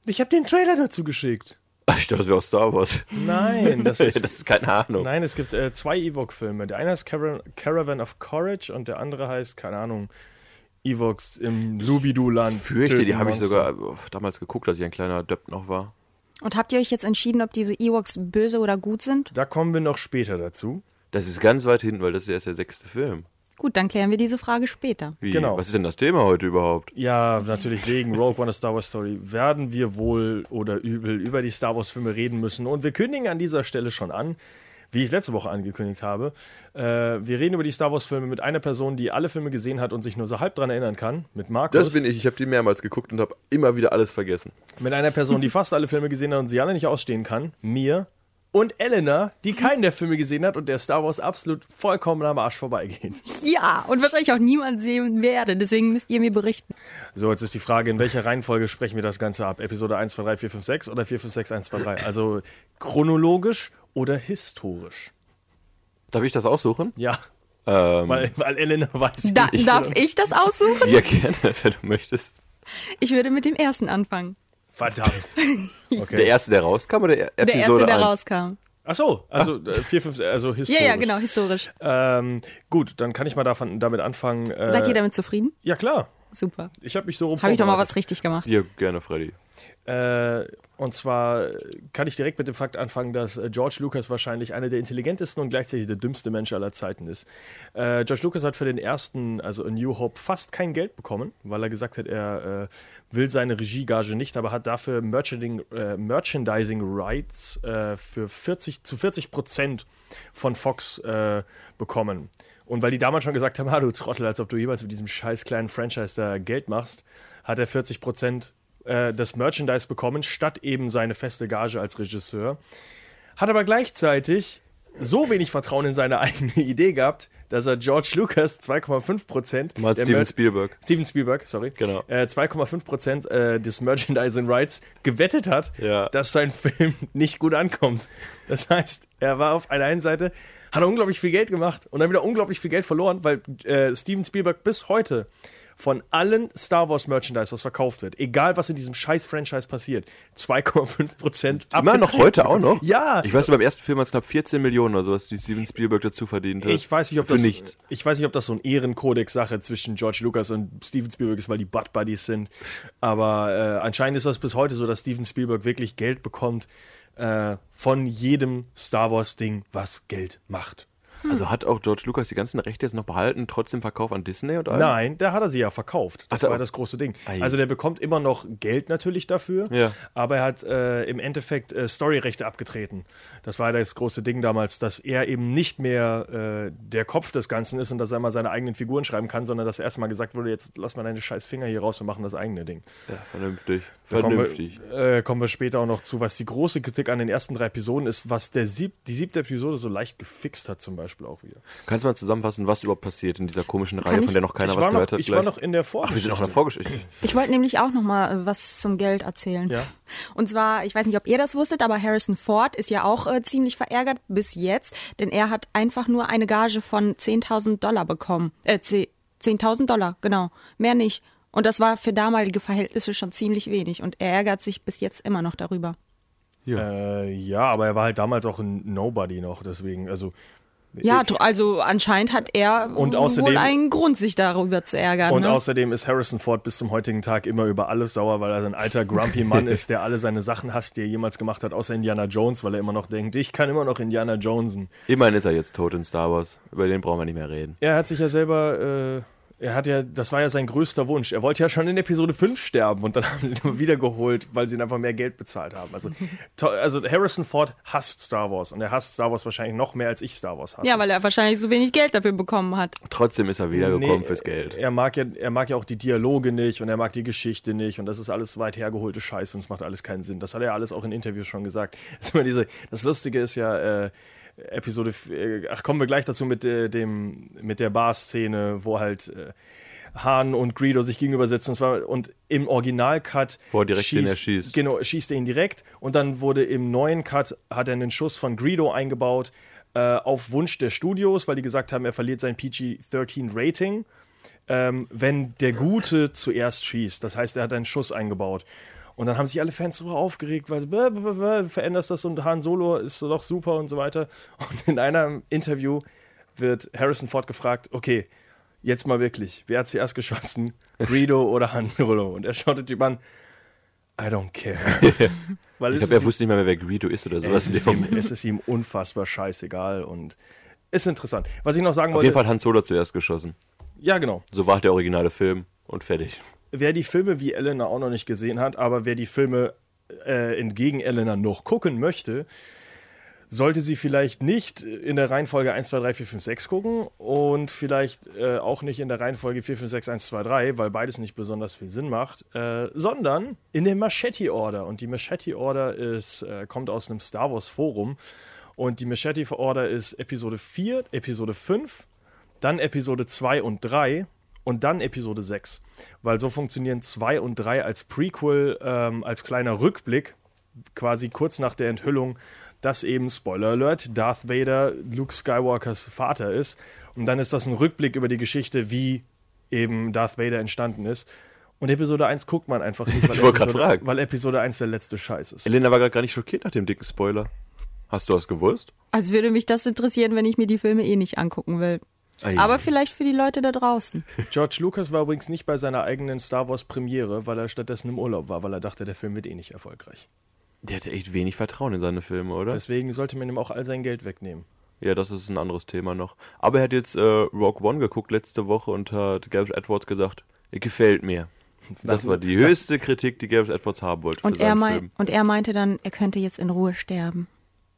Ich habe den Trailer dazu geschickt. Ich dachte, das wäre aus Star Wars. Nein, das [laughs] ist, das ist keine Ahnung. Nein, es gibt äh, zwei Ewok-Filme. Der eine heißt Car Caravan of Courage und der andere heißt, keine Ahnung, Evox im Lubidu-Land. Fürchte, die habe ich sogar oh, damals geguckt, als ich ein kleiner Depp noch war. Und habt ihr euch jetzt entschieden, ob diese Ewoks böse oder gut sind? Da kommen wir noch später dazu. Das ist ganz weit hinten, weil das ist erst der sechste Film. Gut, dann klären wir diese Frage später. Wie? Genau. Was ist denn das Thema heute überhaupt? Ja, natürlich wegen Rogue One a Star Wars Story werden wir wohl oder übel über die Star Wars Filme reden müssen. Und wir kündigen an dieser Stelle schon an, wie ich es letzte Woche angekündigt habe. Äh, wir reden über die Star Wars-Filme mit einer Person, die alle Filme gesehen hat und sich nur so halb dran erinnern kann, mit Markus. Das bin ich. Ich habe die mehrmals geguckt und habe immer wieder alles vergessen. Mit einer Person, die fast alle Filme gesehen hat und sie alle nicht ausstehen kann, mir. Und Elena, die keinen der Filme gesehen hat und der Star Wars absolut vollkommen am Arsch vorbeigeht. Ja, und wahrscheinlich auch niemand sehen werde. Deswegen müsst ihr mir berichten. So, jetzt ist die Frage, in welcher Reihenfolge sprechen wir das Ganze ab? Episode 1, 2, 3, 4, 5, 6 oder 4, 5, 6, 1, 2, 3? Also chronologisch oder historisch? Darf ich das aussuchen? Ja. Ähm, weil, weil Elena weiß. Da, ich darf ich das aussuchen? Ja, gerne, [laughs] wenn du möchtest. Ich würde mit dem ersten anfangen. Verdammt. [laughs] Okay. Der erste, der rauskam oder Episode Der erste, der 1? rauskam. Ach so, also ah. Vier, fünf, also historisch. Ja, ja, genau, historisch. Ähm, gut, dann kann ich mal davon, damit anfangen. Äh, Seid ihr damit zufrieden? Ja, klar. Super. Ich habe mich so rum Habe ich doch mal was richtig gemacht. Ja, gerne, Freddy. Äh, und zwar kann ich direkt mit dem Fakt anfangen, dass äh, George Lucas wahrscheinlich einer der intelligentesten und gleichzeitig der dümmste Mensch aller Zeiten ist. Äh, George Lucas hat für den ersten, also A New Hope, fast kein Geld bekommen, weil er gesagt hat, er äh, will seine Regiegage nicht, aber hat dafür Merchandising, äh, Merchandising Rights äh, für 40, zu 40 Prozent von Fox äh, bekommen. Und weil die damals schon gesagt haben, [laughs] ah, du Trottel, als ob du jemals mit diesem scheiß kleinen Franchise da Geld machst, hat er 40 Prozent äh, das Merchandise bekommen, statt eben seine feste Gage als Regisseur. Hat aber gleichzeitig so wenig Vertrauen in seine [laughs] eigene Idee gehabt, dass er George Lucas 2,5 Prozent. Steven Spielberg. Steven Spielberg, sorry. Genau. Äh, 2,5 Prozent äh, des Merchandising Rights gewettet hat, Ja. dass sein [laughs] Film nicht gut ankommt. Das heißt, er war auf einer einen Seite, hat er unglaublich viel Geld gemacht und dann wieder unglaublich viel Geld verloren, weil äh, Steven Spielberg bis heute von allen Star Wars Merchandise, was verkauft wird, egal was in diesem scheiß Franchise passiert, 2,5 Prozent Immer noch heute auch noch? Ja. Ich weiß, beim ersten Film hat es knapp 14 Millionen oder sowas, die Steven Spielberg dazu verdient hat. Ich weiß nicht, ob Für das nichts. Ich weiß nicht, ob das so ein Ehrenkodex-Sache zwischen George Lucas und Steven Spielberg ist, weil die Butt Buddies sind. Aber äh, anscheinend ist das bis heute so, dass Steven Spielberg wirklich Geld bekommt äh, von jedem Star Wars-Ding, was Geld macht. Also hat auch George Lucas die ganzen Rechte jetzt noch behalten, trotzdem Verkauf an Disney und allem? Nein, der hat er sie ja verkauft. Das Ach, war da- das große Ding. Ei. Also der bekommt immer noch Geld natürlich dafür, Ja. aber er hat äh, im Endeffekt äh, Storyrechte abgetreten. Das war das große Ding damals, dass er eben nicht mehr äh, der Kopf des Ganzen ist und dass er mal seine eigenen Figuren schreiben kann, sondern dass erstmal gesagt wurde, jetzt lass mal deine scheiß Finger hier raus und machen das eigene Ding. Ja, vernünftig. Da kommen Vernünftig. wir, äh, kommen wir später auch noch zu, was die große Kritik an den ersten drei Episoden ist, was der sieb die siebte Episode so leicht gefixt hat zum Beispiel auch wieder. Kannst du mal zusammenfassen, was überhaupt passiert in dieser komischen Reihe, ich- von der noch keiner was war, noch, gehört hat? ich war gleich? noch in der Ach, wir Vorgeschichte. sind noch in der Vorgeschichte. Ich wollte nämlich auch noch mal äh, was zum Geld erzählen. Ja. Und zwar, ich weiß nicht, ob ihr das wusstet, aber Harrison Ford ist ja auch äh, ziemlich verärgert bis jetzt, denn er hat einfach nur eine Gage von 10.000 Dollar bekommen. Äh, 10 10.000 Dollar, genau. Mehr nicht. Und das war für damalige Verhältnisse schon ziemlich wenig. Und er ärgert sich bis jetzt immer noch darüber. Äh, ja, aber er war halt damals auch ein Nobody noch, deswegen, also. Ja, also anscheinend hat er Und wohl außerdem- einen Grund, sich darüber zu ärgern. Und ne? außerdem ist Harrison Ford bis zum heutigen Tag immer über alles sauer, weil er ein alter grumpy Mann [laughs] ist, der alle seine Sachen hasst, die er jemals gemacht hat, außer Indiana Jones, weil er immer noch denkt, ich kann immer noch Indiana Jonesen. Immerhin ist er jetzt tot in Star Wars. Über den brauchen wir nicht mehr reden. Er hat sich ja selber, äh, er hat ja, das war ja sein größter Wunsch. Er wollte ja schon in Episode 5 sterben und dann [laughs] haben sie ihn aber wiedergeholt, weil sie ihn einfach mehr Geld bezahlt haben. Also, [laughs] to- also Harrison Ford hasst Star Wars und er hasst Star Wars wahrscheinlich noch mehr, als ich Star Wars hasse. ja, weil er wahrscheinlich so wenig Geld dafür bekommen hat. Trotzdem ist er wiedergekommen Nee, fürs Geld. Er mag, ja, er mag ja auch die Dialoge nicht und er mag die Geschichte nicht und das ist alles weit hergeholte Scheiße und es macht alles keinen Sinn. Das hat er ja alles auch in Interviews schon gesagt. Das, [laughs] immer diese, das Lustige ist ja, äh, Episode, äh, ach kommen wir gleich dazu mit, äh, dem, mit der Bar-Szene, wo halt äh, Han und Greedo sich gegenüber sitzen und, zwar, und im Original-Cut er direkt den erschießt. Genau, schießt er ihn direkt und dann wurde im neuen Cut, hat er einen Schuss von Greedo eingebaut, äh, auf Wunsch der Studios, weil die gesagt haben, er verliert sein PG-13-Rating, ähm, wenn der Gute zuerst schießt. Das heißt, er hat einen Schuss eingebaut. Und dann haben sich alle Fans so aufgeregt, weil bäh, bäh, bäh, veränderst das und Han Solo ist doch super und so weiter. Und in einem Interview wird Harrison Ford gefragt, okay, jetzt mal wirklich, wer hat zuerst geschossen? Greedo oder Han Solo? Und er schaut den Typ an, I don't care. [laughs] Weil Ich glaube, er wusste nicht mal mehr, wer Greedo ist oder sowas. es ist, ihm, es ist ihm unfassbar scheißegal und ist interessant. Was ich noch sagen Auf wollte, jeden Fall hat Han Solo zuerst geschossen. ja genau, So war halt der originale Film und fertig. Wer die Filme wie Elena auch noch nicht gesehen hat, aber wer die Filme äh, entgegen Elena noch gucken möchte, sollte sie vielleicht nicht in der Reihenfolge 1, 2, 3, 4, 5, 6 gucken und vielleicht äh, auch nicht in der Reihenfolge 4, 5, 6, 1, 2, 3, weil beides nicht besonders viel Sinn macht, äh, sondern in der Machete Order. Und die Machete Order ist, äh, kommt aus einem Star Wars Forum und die Machete Order ist Episode 4, Episode 5, dann Episode 2 und 3 und dann Episode 6. Weil so funktionieren 2 und 3 als Prequel, ähm, als kleiner Rückblick, quasi kurz nach der Enthüllung, dass eben, Spoiler Alert, Darth Vader Luke Skywalkers Vater ist. Und dann ist das ein Rückblick über die Geschichte, wie eben Darth Vader entstanden ist. Und Episode 1 guckt man einfach nicht, [laughs] weil, Ich wollte grad Episode, fragen. weil Episode 1 der letzte Scheiß ist. Elena war gerade gar nicht schockiert nach dem dicken Spoiler. Hast du was gewusst? Also würde mich das interessieren, wenn ich mir die Filme eh nicht angucken will. Ei. Aber vielleicht für die Leute da draußen. George Lucas war übrigens nicht bei seiner eigenen Star Wars Premiere, weil er stattdessen im Urlaub war, weil er dachte, der Film wird eh nicht erfolgreich. Der hatte echt wenig Vertrauen in seine Filme, oder? Deswegen sollte man ihm auch all sein Geld wegnehmen. ja, das ist ein anderes Thema noch. Aber er hat jetzt äh, Rogue One geguckt letzte Woche und hat Gareth Edwards gesagt, er gefällt mir. [laughs] Das war die höchste Kritik, die Gareth Edwards haben wollte Und für er, mei Film. und er meinte dann, er könnte jetzt in Ruhe sterben.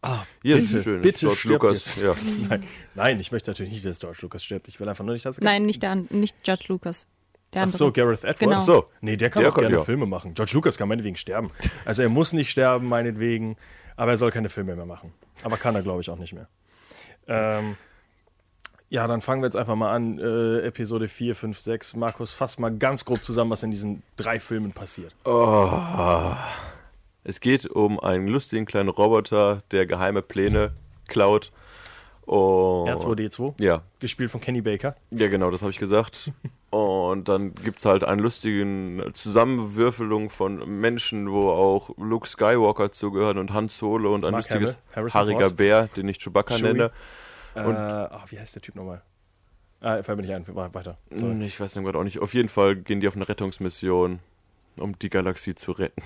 Ja, bitte, das ist schön. bitte George Lucas. Ja. Nein, nein, ich möchte natürlich nicht, dass George Lucas stirbt. Ich will einfach nur nicht, dass er Nein, nicht, der, nicht Judge Lucas. Der Ach so. Gareth Edwards. Genau. Ach so. Nee, der kann Der auch kann- gerne ja. Filme machen. George Lucas kann meinetwegen sterben. Also er muss nicht sterben, meinetwegen, aber er soll keine Filme mehr machen. Aber kann er, glaube ich, auch nicht mehr. Ähm, ja, dann fangen wir jetzt einfach mal an. Äh, Episode 4, 5, 6. Markus, fass mal ganz grob zusammen, was in diesen drei Filmen passiert. Es geht um einen lustigen kleinen Roboter, der geheime Pläne klaut. Und R2D2, Ja, gespielt von Kenny Baker. ja, genau, das habe ich gesagt. [laughs] Und dann gibt es halt eine lustige Zusammenwürfelung von Menschen, wo auch Luke Skywalker zugehören und Han Solo und ein Mark lustiges Hamill, haariger Ford. Bär, den ich Chewbacca Chewie. nenne. Äh, ach, wie heißt der Typ nochmal? Ah, fällt mir nicht ein. Weiter. Sorry. Hm, Ich weiß gerade auch nicht. Auf jeden Fall gehen die auf eine Rettungsmission, um die Galaxie zu retten.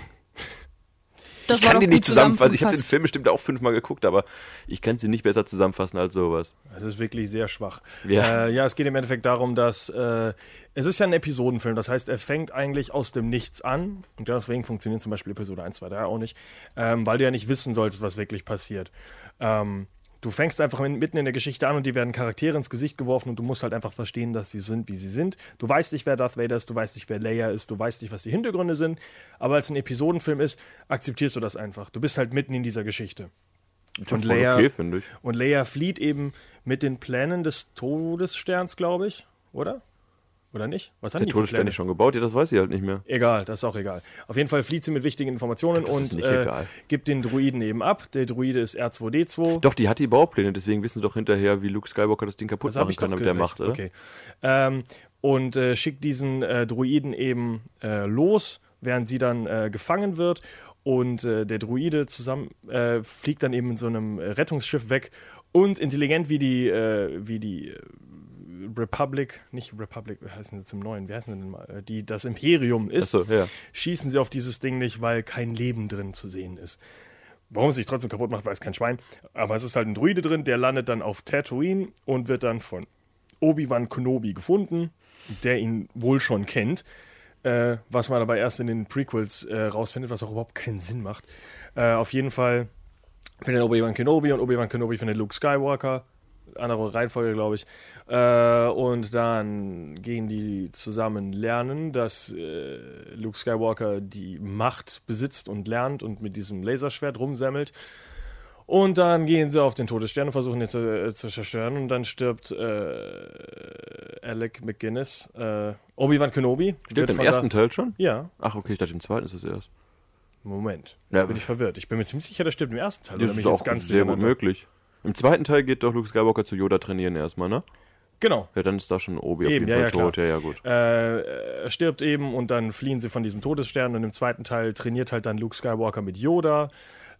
Das Ich kann die nicht zusammenfassen. Ich habe den. Film bestimmt auch fünfmal geguckt, aber ich kann sie nicht besser zusammenfassen als sowas. Es ist wirklich sehr schwach. Ja. Äh, ja, es geht im Endeffekt darum, dass äh, es ist ja ein Episodenfilm. Das heißt, er fängt eigentlich aus dem Nichts an. Und deswegen funktioniert zum Beispiel Episode 1, 2, 3 auch nicht, ähm, weil du ja nicht wissen solltest, was wirklich passiert. Ähm, du fängst einfach in, mitten in der Geschichte an und dir werden Charaktere ins Gesicht geworfen und du musst halt einfach verstehen, dass sie sind, wie sie sind. Du weißt nicht, wer Darth Vader ist, du weißt nicht, wer Leia ist, du weißt nicht, was die Hintergründe sind. Aber als ein Episodenfilm ist, akzeptierst du das einfach. Du bist halt mitten in dieser Geschichte. Und Leia, okay, und Leia flieht eben mit den Plänen des Todessterns, glaube ich, oder? Oder nicht? Was haben Der die Pläne? ist schon gebaut, ja, das weiß ich halt nicht mehr. Egal, das ist auch egal. Auf jeden Fall flieht sie mit wichtigen Informationen Das und äh, gibt den Druiden eben ab. Der Druide ist R2D2. Doch, die hat die Baupläne, deswegen wissen sie doch hinterher, wie Luke Skywalker das Ding kaputt Das machen kann, damit er macht, oder? Okay. Ähm, und äh, schickt diesen äh, Druiden eben äh, los, während sie dann äh, gefangen wird. Und äh, der Druide zusammen äh, fliegt dann eben in so einem Rettungsschiff weg. Und intelligent wie die, wie die Republic, nicht Republic, wie heißen sie jetzt im Neuen, wie heißen sie denn mal, äh, die das Imperium ist, Achso, ja. schießen sie auf dieses Ding nicht, weil kein Leben drin zu sehen ist. Warum es sich trotzdem kaputt macht, weiß kein Schwein. Aber es ist halt ein Druide drin, der landet dann auf Tatooine und wird dann von Obi-Wan Kenobi gefunden, der ihn wohl schon kennt. Äh, was man aber erst in den Prequels äh, rausfindet, was auch überhaupt keinen Sinn macht. Äh, auf jeden Fall findet Obi-Wan Kenobi und Obi-Wan Kenobi findet Luke Skywalker. Andere Reihenfolge, glaube ich. Äh, und dann gehen die zusammen lernen, dass äh, Luke Skywalker die Macht besitzt und lernt und mit diesem Laserschwert rumsemmelt. Und dann gehen sie auf den Todesstern und versuchen ihn zu, äh, zu zerstören. Und dann stirbt äh, Alec McGuinness, äh, Obi-Wan Kenobi. Wird im ersten Teil schon? Ja, Ach, okay, ich dachte, im zweiten ist es erst. Moment. Ja, Jetzt bin ich verwirrt. Ich bin mir ziemlich sicher, das stimmt im ersten Teil. Das ist auch jetzt ganz sehr gut möglich. Im zweiten Teil geht doch Luke Skywalker zu Yoda trainieren erstmal, ne? Genau. Ja, dann ist da schon Obi auf Eben, jeden ja, Fall ja, tot. Ja, ja, gut. Äh, er stirbt eben und dann fliehen sie von diesem Todesstern und im zweiten Teil trainiert halt dann Luke Skywalker mit Yoda.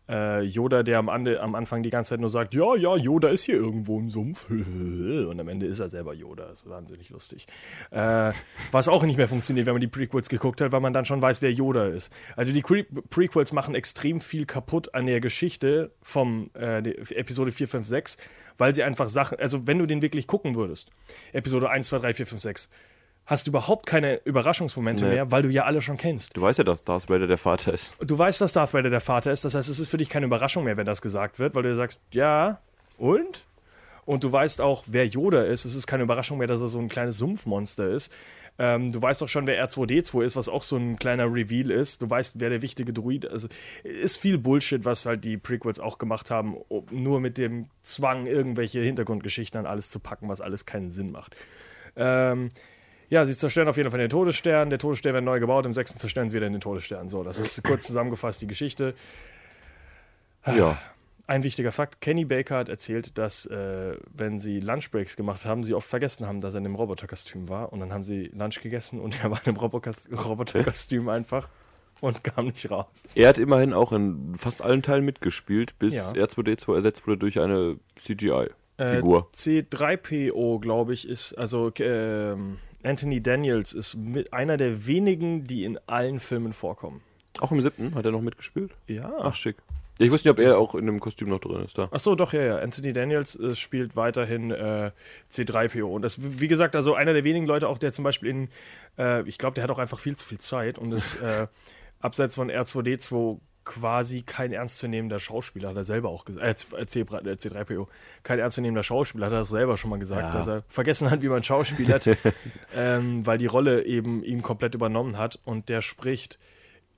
Äh, Yoda, der am, Ande, am Anfang die ganze Zeit nur sagt, ja, ja, Yoda ist hier irgendwo im Sumpf. [laughs] Und am Ende ist er selber Yoda. Das ist wahnsinnig lustig. Äh, was auch nicht mehr funktioniert, wenn man die Prequels geguckt hat, weil man dann schon weiß, wer Yoda ist. Also die Pre Prequels machen extrem viel kaputt an der Geschichte vom äh, Episode 4, 5, 6, weil sie einfach Sachen, also wenn du den wirklich gucken würdest, Episode 1, 2, 3, 4, 5, 6, hast du überhaupt keine Überraschungsmomente Nee. mehr, weil du ja alle schon kennst. Du weißt ja, dass Darth Vader der Vater ist. Du weißt, dass Darth Vader der Vater ist, das heißt, es ist für dich keine Überraschung mehr, wenn das gesagt wird, weil du sagst, ja, und? Und du weißt auch, wer Yoda ist. Es ist keine Überraschung mehr, dass er so ein kleines Sumpfmonster ist. Ähm, du weißt auch schon, wer R2D2 ist, was auch so ein kleiner Reveal ist. Du weißt, wer der wichtige Druid ist. Also ist viel Bullshit, was halt die Prequels auch gemacht haben, nur mit dem Zwang, irgendwelche Hintergrundgeschichten an alles zu packen, was alles keinen Sinn macht. Ähm, ja, sie zerstören auf jeden Fall den Todesstern. Der Todesstern wird neu gebaut. Im sechsten zerstören sie wieder den Todesstern. So, das ist kurz zusammengefasst die Geschichte. Ja. Ein wichtiger Fakt: Kenny Baker hat erzählt, dass, äh, wenn sie Lunchbreaks gemacht haben, sie oft vergessen haben, dass er in einem Roboterkostüm war. Und dann haben sie Lunch gegessen und [laughs] er war in einem Roboterkostüm einfach und kam nicht raus. Er hat immerhin auch in fast allen Teilen mitgespielt, bis Ja. R2D2 ersetzt wurde durch eine Äh, CGI-Figur. C3PO, glaube ich, ist, also ähm, Anthony Daniels ist mit einer der wenigen, die in allen Filmen vorkommen. auch im siebten hat er noch mitgespielt? Ja. Ach, schick. Ja, ich wusste nicht, ob er auch in dem Kostüm noch drin ist. Da. Ach so, doch, ja, ja. Anthony Daniels äh, spielt weiterhin äh, C3PO. Und das, wie gesagt, also einer der wenigen Leute auch, der zum Beispiel in, äh, ich glaube, der hat auch einfach viel zu viel Zeit und ist [laughs] äh, abseits von R2D2 quasi kein ernstzunehmender Schauspieler, hat er selber auch gesagt, äh, C3PO, kein ernstzunehmender Schauspieler, hat er das selber schon mal gesagt, Ja. dass er vergessen hat, wie man schauspielert, [laughs] ähm, weil die Rolle eben ihn komplett übernommen hat und der spricht,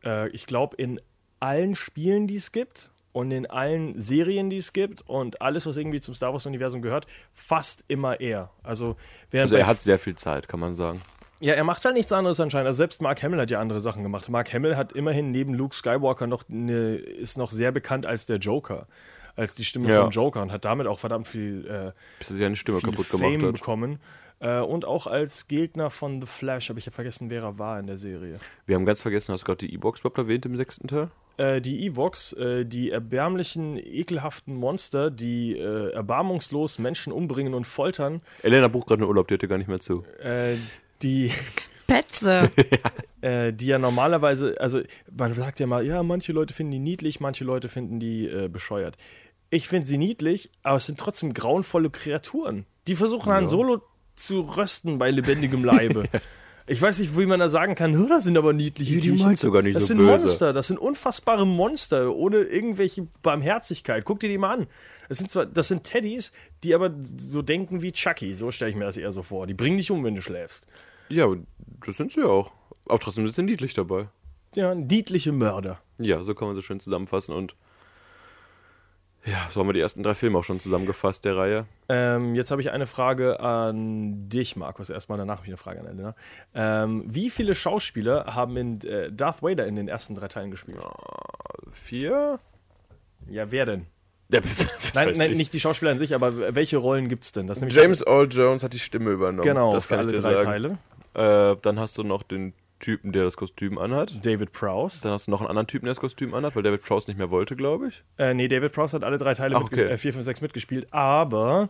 äh, ich glaube, in allen Spielen, die es gibt und in allen Serien, die es gibt und alles, was irgendwie zum Star Wars-Universum gehört, fast immer er. Also, während Also er hat sehr viel Zeit, kann man sagen. Ja, er macht halt nichts anderes anscheinend. Also selbst Mark Hamill hat ja andere Sachen gemacht. Mark Hamill hat immerhin neben Luke Skywalker noch eine, ist noch sehr bekannt als der Joker, als die Stimme Ja. vom Joker und hat damit auch verdammt viel, äh, Bis er sich eine Stimme kaputt Fame gemacht hat. bekommen. Äh, und auch als Gegner von The Flash, habe ich ja vergessen, wer er war in der Serie. Wir haben ganz vergessen, hast du gerade die E-Box überhaupt erwähnt im sechsten Teil? Äh, die Evox, äh, die erbärmlichen, ekelhaften Monster, die äh, erbarmungslos Menschen umbringen und foltern, Elena bucht gerade einen Urlaub, die hört dir gar nicht mehr zu. Die Petze. [laughs] äh, die ja normalerweise, also man sagt ja mal, ja, manche Leute finden die niedlich, manche Leute finden die äh, bescheuert. Ich finde sie niedlich, aber es sind trotzdem grauenvolle Kreaturen. Die versuchen Han Solo zu rösten bei lebendigem Leibe. [laughs] Ich weiß nicht, wie man da sagen kann, "Hör, das sind aber niedliche Die- die Tierchen." meinst du gar nicht Das so sind böse. Monster, das sind unfassbare Monster, ohne irgendwelche Barmherzigkeit. Guck dir die mal an. Das sind zwar, das sind Teddys, die aber so denken wie Chucky. So stelle ich mir das eher so vor. Die bringen dich um, wenn du schläfst. Ja, das sind sie ja auch. Aber trotzdem sind sie niedlich dabei. Ja, niedliche Mörder. Ja, so kann man so schön zusammenfassen und ja, so haben wir die ersten drei Filme auch schon zusammengefasst, der Reihe. Ähm, jetzt habe ich eine Frage an dich, Markus. Erstmal danach habe ich eine Frage an Elena. Ähm, wie viele Schauspieler haben in äh, Darth Vader in den ersten drei Teilen gespielt? Vier? Ja, wer denn? Ja, [laughs] Nein, nein ich. nicht die Schauspieler an sich, aber welche Rollen gibt es denn? James Earl Jones hat die Stimme übernommen. genau, das für alle drei sagen. Teile. Äh, dann hast du noch den Typen, der das Kostüm anhat. David Prowse. Dann hast du noch einen anderen Typen, der das Kostüm anhat, weil David Prowse nicht mehr wollte, glaube ich. Äh, nee, David Prowse hat alle drei Teile, Ach, okay. äh, 4, 5, 6 mitgespielt, aber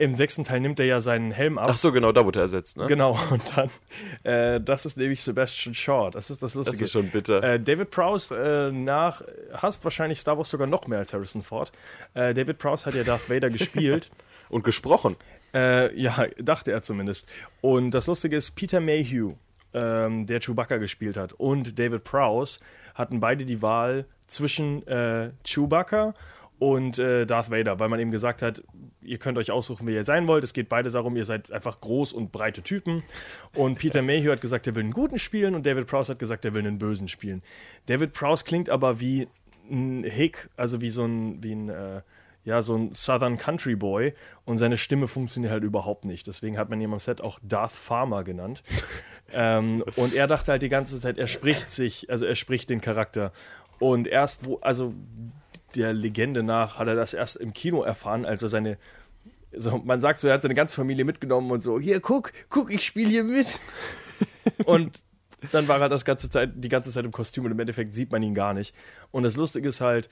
im sechsten Teil nimmt er ja seinen Helm ab. Ach so, genau, da wurde er ersetzt, ne? Genau, [laughs] und dann, äh, das ist nämlich Sebastian Shaw. Das ist das Das Lustige. ist schon bitter. Äh, David Prowse äh, nach, hasst wahrscheinlich Star Wars sogar noch mehr als Harrison Ford. Äh, David Prowse hat ja Darth Vader [laughs] gespielt. Und gesprochen. Äh, ja, [laughs] dachte er zumindest. Und das Lustige ist, Peter Mayhew, ähm, der Chewbacca gespielt hat, und David Prowse hatten beide die Wahl zwischen äh, Chewbacca und äh, Darth Vader, weil man eben gesagt hat, ihr könnt euch aussuchen, wer ihr sein wollt. Es geht beide darum, ihr seid einfach groß und breite Typen. Und Peter [laughs] Mayhew hat gesagt, er will einen guten spielen und David Prowse hat gesagt, er will einen bösen spielen. David Prowse klingt aber wie ein Hick, also wie so ein, wie ein äh, ja, so ein Southern Country Boy und seine Stimme funktioniert halt überhaupt nicht. Deswegen hat man ihn am Set auch Darth Farmer genannt. [laughs] ähm, und er dachte halt die ganze Zeit, er spricht sich, also er spricht den Charakter. Und erst wo, also der Legende nach, hat er das erst im Kino erfahren, als er seine, so, man sagt so, er hat seine ganze Familie mitgenommen und so, hier, guck, guck, ich spiele hier mit. [laughs] und dann war er das ganze Zeit, die ganze Zeit im Kostüm und im Endeffekt sieht man ihn gar nicht. Und das Lustige ist halt,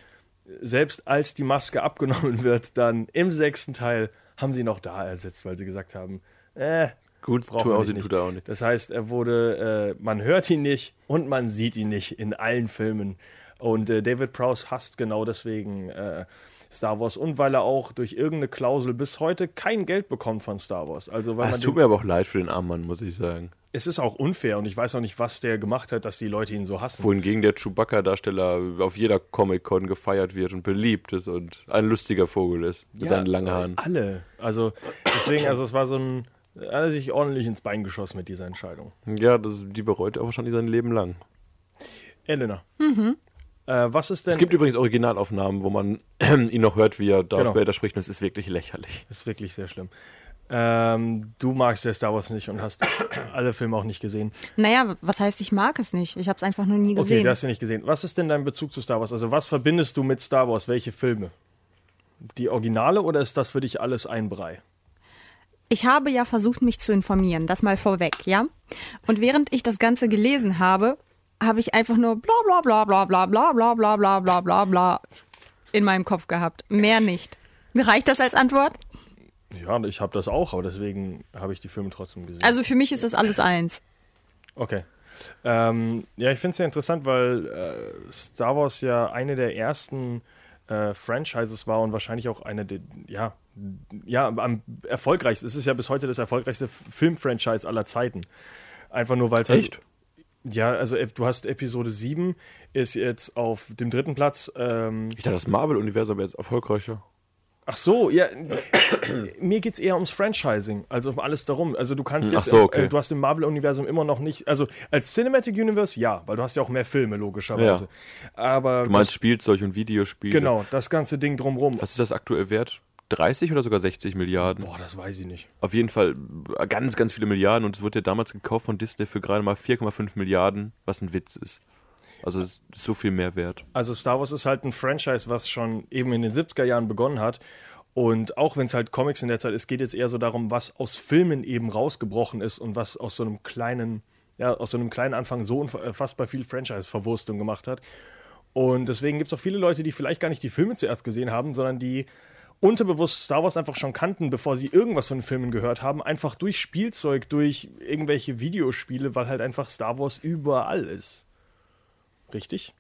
selbst als die Maske [laughs] abgenommen wird, dann im sechsten Teil haben sie ihn auch da ersetzt, weil sie gesagt haben, äh, Gut, tut er nicht, tut er auch nicht. Das heißt, er wurde, äh, man hört ihn nicht und man sieht ihn nicht in allen Filmen. Und äh, David Prowse hasst genau deswegen äh, Star Wars und weil er auch durch irgendeine Klausel bis heute kein Geld bekommt von Star Wars. Also weil Ah, man es tut mir aber auch leid für den armen Mann, muss ich sagen. Es ist auch unfair und ich weiß auch nicht, was der gemacht hat, dass die Leute ihn so hassen. Wohingegen der Chewbacca-Darsteller auf jeder Comic-Con gefeiert wird und beliebt ist und ein lustiger Vogel ist mit seinen langen Haaren. Alle. Also deswegen, also es war so ein, er hat sich ordentlich ins Bein geschossen mit dieser Entscheidung. Ja, das, die bereut er wahrscheinlich sein Leben lang. Elena. Äh, was ist denn. Es gibt übrigens Originalaufnahmen, wo man [clears throat] ihn noch hört, wie er Darth Genau. Vader spricht und es ist wirklich lächerlich. Das ist wirklich sehr schlimm. Ähm, du magst ja Star Wars nicht und hast alle Filme auch nicht gesehen. Naja, was heißt, ich mag es nicht? Ich habe es einfach nur nie Okay, gesehen. du hast sie nicht gesehen. Was ist denn dein Bezug zu Star Wars? Also, was verbindest du mit Star Wars? Welche Filme? Die Originale oder ist das für dich alles ein Brei? Ich habe ja versucht, mich zu informieren, das mal vorweg, ja? Und während ich das Ganze gelesen habe, habe ich einfach nur bla bla bla bla bla bla bla bla bla bla bla bla in meinem Kopf gehabt. Mehr nicht. Reicht das als Antwort? Ja, ich habe das auch, aber deswegen habe ich die Filme trotzdem gesehen. Also für mich ist das alles eins. Okay. Ähm, ja, ich finde es ja interessant, weil äh, Star Wars ja eine der ersten äh, Franchises war und wahrscheinlich auch eine der, ja, ja, am erfolgreichsten. Es ist ja bis heute das erfolgreichste Filmfranchise aller Zeiten. Einfach nur, weil es halt. Echt? Ja, also du hast Episode 7, ist jetzt auf dem dritten Platz. Ähm, Ich dachte, das Marvel-Universum wäre jetzt erfolgreicher. Ach so, ja, mir geht's eher ums Franchising, also um alles darum. Also du kannst Ach jetzt, so, okay. äh, du hast im Marvel-Universum immer noch nicht, also als Cinematic Universe ja, weil du hast ja auch mehr Filme, logischerweise. Aber Du meinst das, Spielzeug und Videospiele. genau, das ganze Ding drumrum. Was ist das aktuell wert? 30 oder sogar 60 Milliarden? Boah, das weiß ich nicht. Auf jeden Fall äh, ganz, ganz viele Milliarden und es wurde ja damals gekauft von Disney für gerade mal 4,5 Milliarden, was ein Witz ist. Also es ist so viel mehr wert. Also Star Wars ist halt ein Franchise, was schon eben in den 70er Jahren begonnen hat. Und auch wenn es halt Comics in der Zeit ist, geht jetzt eher so darum, was aus Filmen eben rausgebrochen ist und was aus so einem kleinen, ja, aus so einem kleinen Anfang so unfassbar viel Franchise-Verwurstung gemacht hat. Und deswegen gibt es auch viele Leute, die vielleicht gar nicht die Filme zuerst gesehen haben, sondern die unterbewusst Star Wars einfach schon kannten, bevor sie irgendwas von den Filmen gehört haben, einfach durch Spielzeug, durch irgendwelche Videospiele, weil halt einfach Star Wars überall ist. Richtig?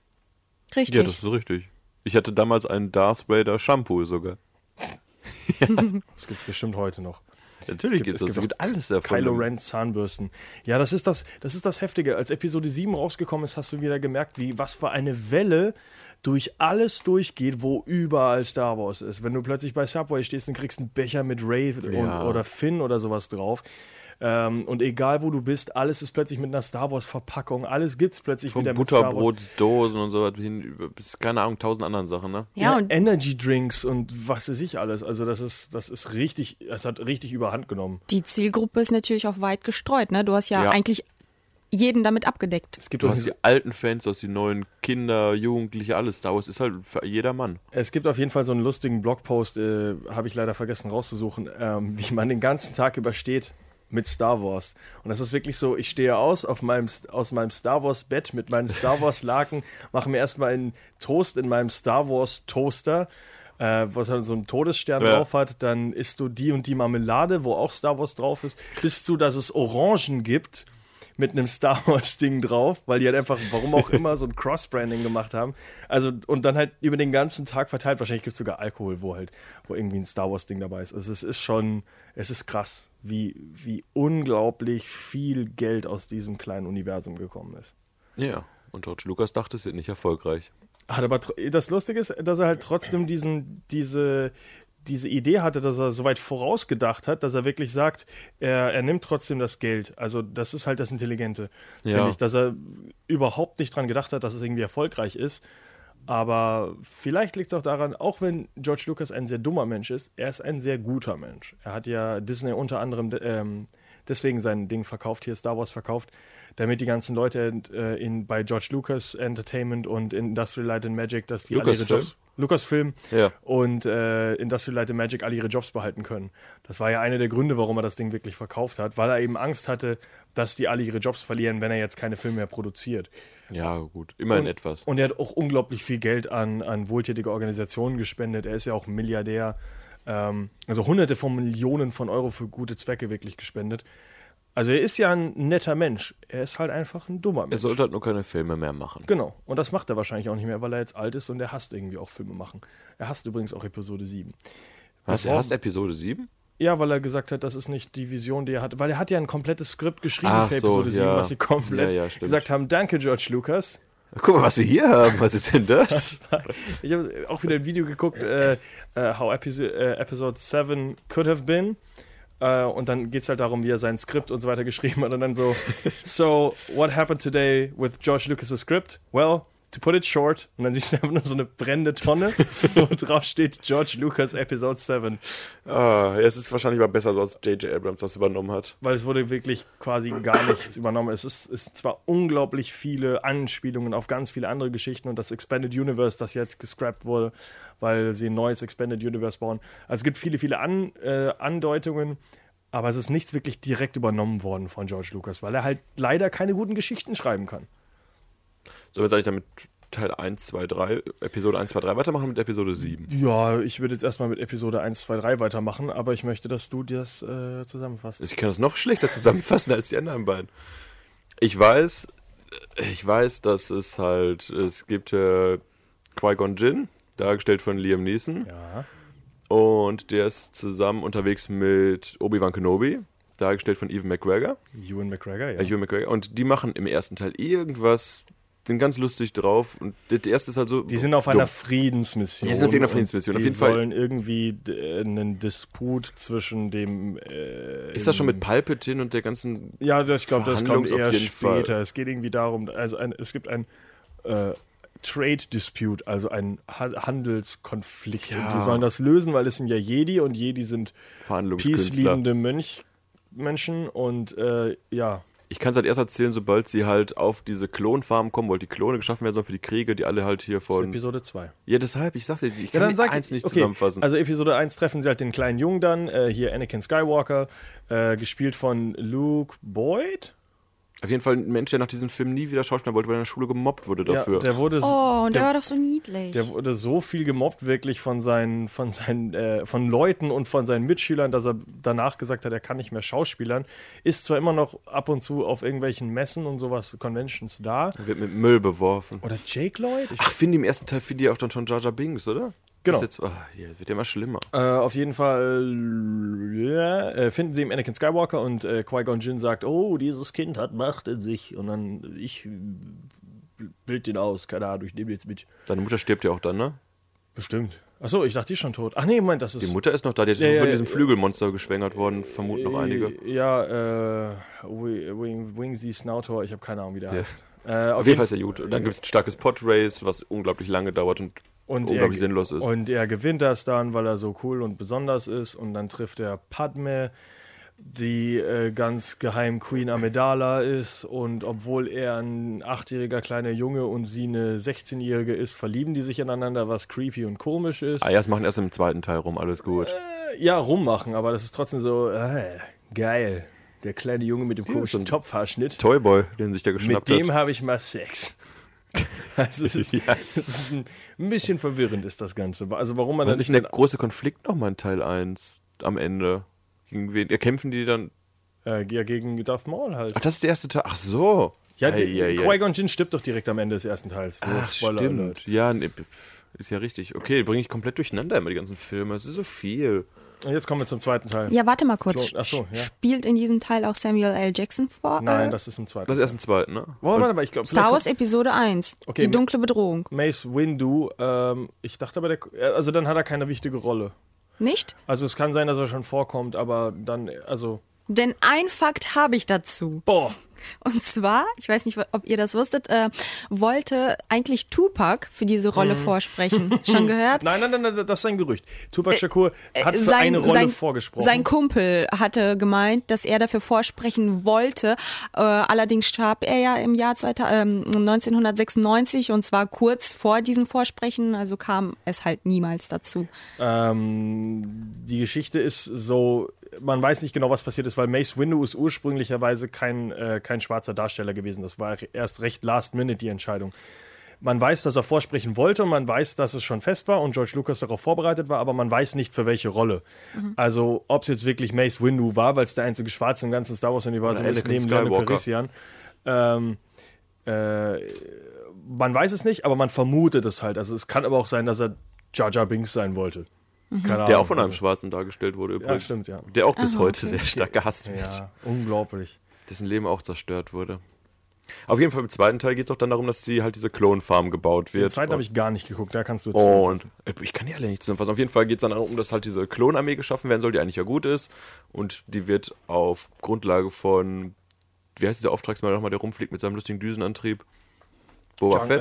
Richtig. Ja, das ist richtig. Ich hatte damals einen Darth Vader Shampoo sogar. [laughs] Das gibt es bestimmt heute noch. Natürlich Es gibt- es das. Es gibt alles davon. Kylo Ren Zahnbürsten. Ja, das ist das, das ist das Heftige. Als Episode 7 rausgekommen ist, hast du wieder gemerkt, wie was für eine Welle durch alles durchgeht, wo überall Star Wars ist. Wenn du plötzlich bei Subway stehst und kriegst einen Becher mit Ray Ja. oder Finn oder sowas drauf. Ähm, und egal wo du bist, alles ist plötzlich mit einer Star Wars Verpackung. Alles gibt's plötzlich Von wieder mit Star Wars. Butterbrotdosen und so was hin, bis, keine Ahnung, tausend anderen Sachen, ne? ja, und Energy Drinks und was weiß ich alles. Also das ist, das ist richtig, es hat richtig überhand genommen. die Zielgruppe ist natürlich auch weit gestreut. Ne? Du hast ja, Ja. eigentlich jeden damit abgedeckt. Es gibt Du auch hast die alten Fans, du hast die neuen Kinder, Jugendliche, alles. Star Wars ist halt für jeder Mann. Es gibt auf jeden Fall so einen lustigen Blogpost, äh, habe ich leider vergessen rauszusuchen, ähm, wie man den ganzen Tag übersteht mit Star Wars. Und das ist wirklich so, ich stehe aus auf meinem, aus meinem Star Wars Bett mit meinen Star Wars Laken, [laughs] mache mir erstmal einen Toast in meinem Star Wars Toaster, äh, was halt so einen Todesstern Ja. drauf hat. Dann isst du die und die Marmelade, wo auch Star Wars drauf ist, bis zu, dass es Orangen gibt mit einem Star Wars Ding drauf, weil die halt einfach, warum auch immer, so ein Cross-Branding gemacht haben. Also, und dann halt über den ganzen Tag verteilt. Wahrscheinlich gibt es sogar Alkohol, wo halt, wo irgendwie ein Star Wars Ding dabei ist. Also, es ist schon, es ist krass, wie, wie unglaublich viel Geld aus diesem kleinen Universum gekommen ist. Ja. Und George Lucas dachte, es wird nicht erfolgreich. Hat aber das Lustige ist, dass er halt trotzdem diesen, diese, diese Idee hatte, dass er so weit vorausgedacht hat, dass er wirklich sagt, er, er nimmt trotzdem das Geld. Also das ist halt das Intelligente, Ja. finde ich, dass er überhaupt nicht dran gedacht hat, dass es irgendwie erfolgreich ist. Aber vielleicht liegt es auch daran, auch wenn George Lucas ein sehr dummer Mensch ist, er ist ein sehr guter Mensch. Er hat ja Disney unter anderem ähm, deswegen sein Ding verkauft, hier Star Wars verkauft, damit die ganzen Leute äh, in, bei George Lucas Entertainment und Industrial Light and Magic, dass die alle ihre? Jobs. Lucasfilm Ja. und äh, Industrial Light and Magic alle ihre Jobs behalten können. Das war ja einer der Gründe, warum er das Ding wirklich verkauft hat, weil er eben Angst hatte, dass die alle ihre Jobs verlieren, wenn er jetzt keine Filme mehr produziert. Ja, gut. Immerhin Und- etwas. Und er hat auch unglaublich viel Geld an, an wohltätige Organisationen gespendet. Er ist ja auch Milliardär. Ähm, also hunderte von Millionen von Euro für gute Zwecke wirklich gespendet. Also er ist ja ein netter Mensch. Er ist halt einfach ein dummer er Mensch. sollte halt nur keine Filme mehr machen. Genau. Und das macht er wahrscheinlich auch nicht mehr, weil er jetzt alt ist und er hasst irgendwie auch Filme machen. Er hasst übrigens auch Episode 7. Was, Bevor- er hast Episode 7? Ja, weil er gesagt hat, das ist nicht die Vision, die er hat. Weil er hat ja ein komplettes Skript geschrieben Ach für so, Episode 7, ja. was sie komplett Ja, ja, gesagt haben, danke George Lucas. Guck mal, was wir hier haben. Was ist denn das? [laughs] Ich habe auch wieder ein Video geguckt, äh, äh, How Episode, äh, Episode 7 Could Have Been. Äh, und dann geht es halt darum, wie er sein Skript und so weiter [laughs] geschrieben hat. Und dann so, so, what happened today with George Lucas' script? Well, to put it short. Und dann siehst du einfach nur so eine brennende Tonne, [laughs] wo drauf steht George Lucas Episode 7. ah, es ist wahrscheinlich mal besser so, als J.J. Abrams das übernommen hat. Weil es wurde wirklich quasi gar nichts übernommen. Es ist, ist zwar unglaublich viele Anspielungen auf ganz viele andere Geschichten und das Expanded Universe, das jetzt gescrapped wurde, weil sie ein neues Expanded Universe bauen. Also es gibt viele, viele An, äh, Andeutungen, aber es ist nichts wirklich direkt übernommen worden von George Lucas, weil er halt leider keine guten Geschichten schreiben kann. Sollen wir jetzt eigentlich damit Teil 1, 2, 3, Episode 1, 2, 3 weitermachen mit Episode 7? Ja, ich würde jetzt erstmal mit Episode 1, 2, 3 weitermachen, aber ich möchte, dass du das äh, zusammenfasst. Ich kann das noch [laughs] schlechter zusammenfassen als die anderen beiden. Ich weiß, ich weiß, dass es halt, es gibt äh, Qui-Gon Jinn, dargestellt von Liam Neeson. Ja, Und der ist zusammen unterwegs mit Obi-Wan Kenobi. dargestellt von Ewan McGregor. Ewan McGregor, ja. Ja. Ewan McGregor. Und die machen im ersten Teil irgendwas, sind ganz lustig drauf. Und der der erste ist halt so. Die sind auf dumm. einer Friedensmission. Ja, die sind auf einer Friedensmission, Die auf jeden Fall. sollen irgendwie d- einen Disput zwischen dem. Äh, Ist das schon mit Palpatine und der ganzen. Ja, das, ich glaube, das kommt eher jeden Fall. später. Es geht irgendwie darum, also ein, es gibt ein äh, Trade Dispute, also ein ha Handelskonflikt. Ja. Und die sollen das lösen, weil es sind ja Jedi und Jedi sind peace-liebende Mönch Menschen und äh, ja. Ich kann es halt erst erzählen, sobald sie halt auf diese Klonfarm kommen, weil die Klone geschaffen werden sollen für die Kriege, die alle halt hier Das ist von. Episode 2. Ja, deshalb, ich sag's dir, ich Ja, kann dann sag eins nicht okay, zusammenfassen. Also Episode 1 treffen sie halt den kleinen Jungen dann, äh, hier Anakin Skywalker, äh, gespielt von Luke Boyd. Auf jeden Fall ein Mensch, der nach diesem Film nie wieder Schauspieler wollte, weil er in der Schule gemobbt wurde dafür. Ja, der wurde so- Oh, und der, der, war doch so niedlich. der wurde so viel gemobbt wirklich von seinen von seinen äh, von Leuten und von seinen Mitschülern, dass er danach gesagt hat, er kann nicht mehr Schauspielern. Ist zwar immer noch ab und zu auf irgendwelchen Messen und sowas Conventions da. Er wird mit Müll beworfen. Oder Jake Lloyd? Ich Ach, finde ich im ersten Teil finde ich auch dann schon Jar Jar Binks, oder? Genau. Jetzt, ach, hier, wird ja immer schlimmer. Äh, auf jeden Fall ja, äh, finden sie im Anakin Skywalker und äh, Qui-Gon Jinn sagt, oh, dieses Kind hat Macht in sich und dann ich bild den aus, keine Ahnung, ich nehme jetzt mit. Seine Mutter stirbt ja auch dann, ne? Bestimmt. Achso, ich dachte, die ist schon tot. Ach nee, Moment, das Die ist Mutter ist noch da, die ist Ja, von diesem. Flügelmonster geschwängert worden, vermuten noch einige. Ja, äh, Wi- Wing, Wingsy Snautor, ich habe keine Ahnung, wie der heißt. Äh, Auf jeden Fall ist er gut. Und dann gibt es ein starkes Podrace, was unglaublich lange dauert und, und unglaublich er, sinnlos ist. Und er gewinnt das dann, weil er so cool und besonders ist. Und dann trifft er Padme, die äh, ganz geheim Queen Amidala ist. Und obwohl er ein achtjähriger kleiner Junge und sie eine 16-jährige ist, verlieben die sich ineinander, was creepy und komisch ist. ah ja, das machen erst im zweiten Teil rum, alles gut. Äh, ja, rummachen, aber das ist trotzdem so äh, geil. Der kleine Junge mit dem komischen Topfhaarschnitt. Toyboy, den sich Mit geschnappt dem hat. habe ich mal Sex. [laughs] Also es ist, [laughs] Ja. es ist ein, bisschen verwirrend ist das Ganze. Also warum man Was das ist denn der große Konflikt nochmal in Teil 1 am Ende? Gegen wen? Ja, kämpfen die dann. äh, ja, gegen Darth Maul halt. Ach, das ist der erste Teil. Ach so. Ja, ei, ei. Qui-Gon Jinn stirbt doch direkt am Ende des ersten Teils. Ach, Spoiler stimmt. Alert. Ja, nee, ist ja richtig. Okay, bringe ich komplett durcheinander immer die ganzen Filme. Es ist so viel. Und jetzt kommen wir zum zweiten Teil. ja, warte mal kurz. Ach so, ja. Spielt in diesem Teil auch Samuel L. Jackson vor? Nein, äh, das ist im zweiten. Das ist erst im zweiten, ne? Warte, warte mal, ich glaube, Star Wars Episode 1. Okay, die dunkle Bedrohung. Mace Windu, ähm, ich dachte aber, der, also dann hat er keine wichtige Rolle. Nicht? Also es kann sein, dass er schon vorkommt, aber dann, also, Denn ein Fakt habe ich dazu. boah, Und zwar, ich weiß nicht, ob ihr das wusstet, äh, wollte eigentlich Tupac für diese Rolle Mhm. vorsprechen. [laughs] Schon gehört? Nein, nein, nein, nein, das ist ein Gerücht. Tupac Shakur hat für Äh, sein, eine Rolle sein, vorgesprochen. Sein Kumpel hatte gemeint, dass er dafür vorsprechen wollte. Äh, allerdings starb er ja im Jahr 2000, ähm, 1996 und zwar kurz vor diesem Vorsprechen, also kam es halt niemals dazu. ähm, die Geschichte ist so, man weiß nicht genau, was passiert ist, weil Mace Windu ist ursprünglicherweise kein, äh, kein schwarzer Darsteller gewesen. Das war erst recht last minute die Entscheidung. Man weiß, dass er vorsprechen wollte und man weiß, dass es schon fest war und George Lucas darauf vorbereitet war, aber man weiß nicht für welche Rolle. Also, ob es jetzt wirklich Mace Windu war, weil es der einzige Schwarze im ganzen Star Wars-Universum ist, neben Lando Skywalker. Calrissian. Ähm, äh, man weiß es nicht, aber man vermutet es halt. Also, es kann aber auch sein, dass er Jar Jar Binks sein wollte. Keine Der Ahnung, auch von einem also- Schwarzen dargestellt wurde übrigens. stimmt, ja. Der auch bis heute sehr stark gehasst wird. Ja, unglaublich. Dessen Leben auch zerstört wurde. Auf jeden Fall im zweiten Teil geht es auch dann darum, dass die halt diese Klonfarm gebaut wird. Den zweiten habe ich gar nicht geguckt, da kannst du jetzt. Und ich kann die alle nicht zusammenfassen. Auf jeden Fall geht es dann darum, dass halt diese Klonarmee geschaffen werden soll, die eigentlich ja gut ist. Und die wird auf Grundlage von, wie heißt dieser Auftragsmann nochmal, der rumfliegt mit seinem lustigen Düsenantrieb? Boba Djan- Fett?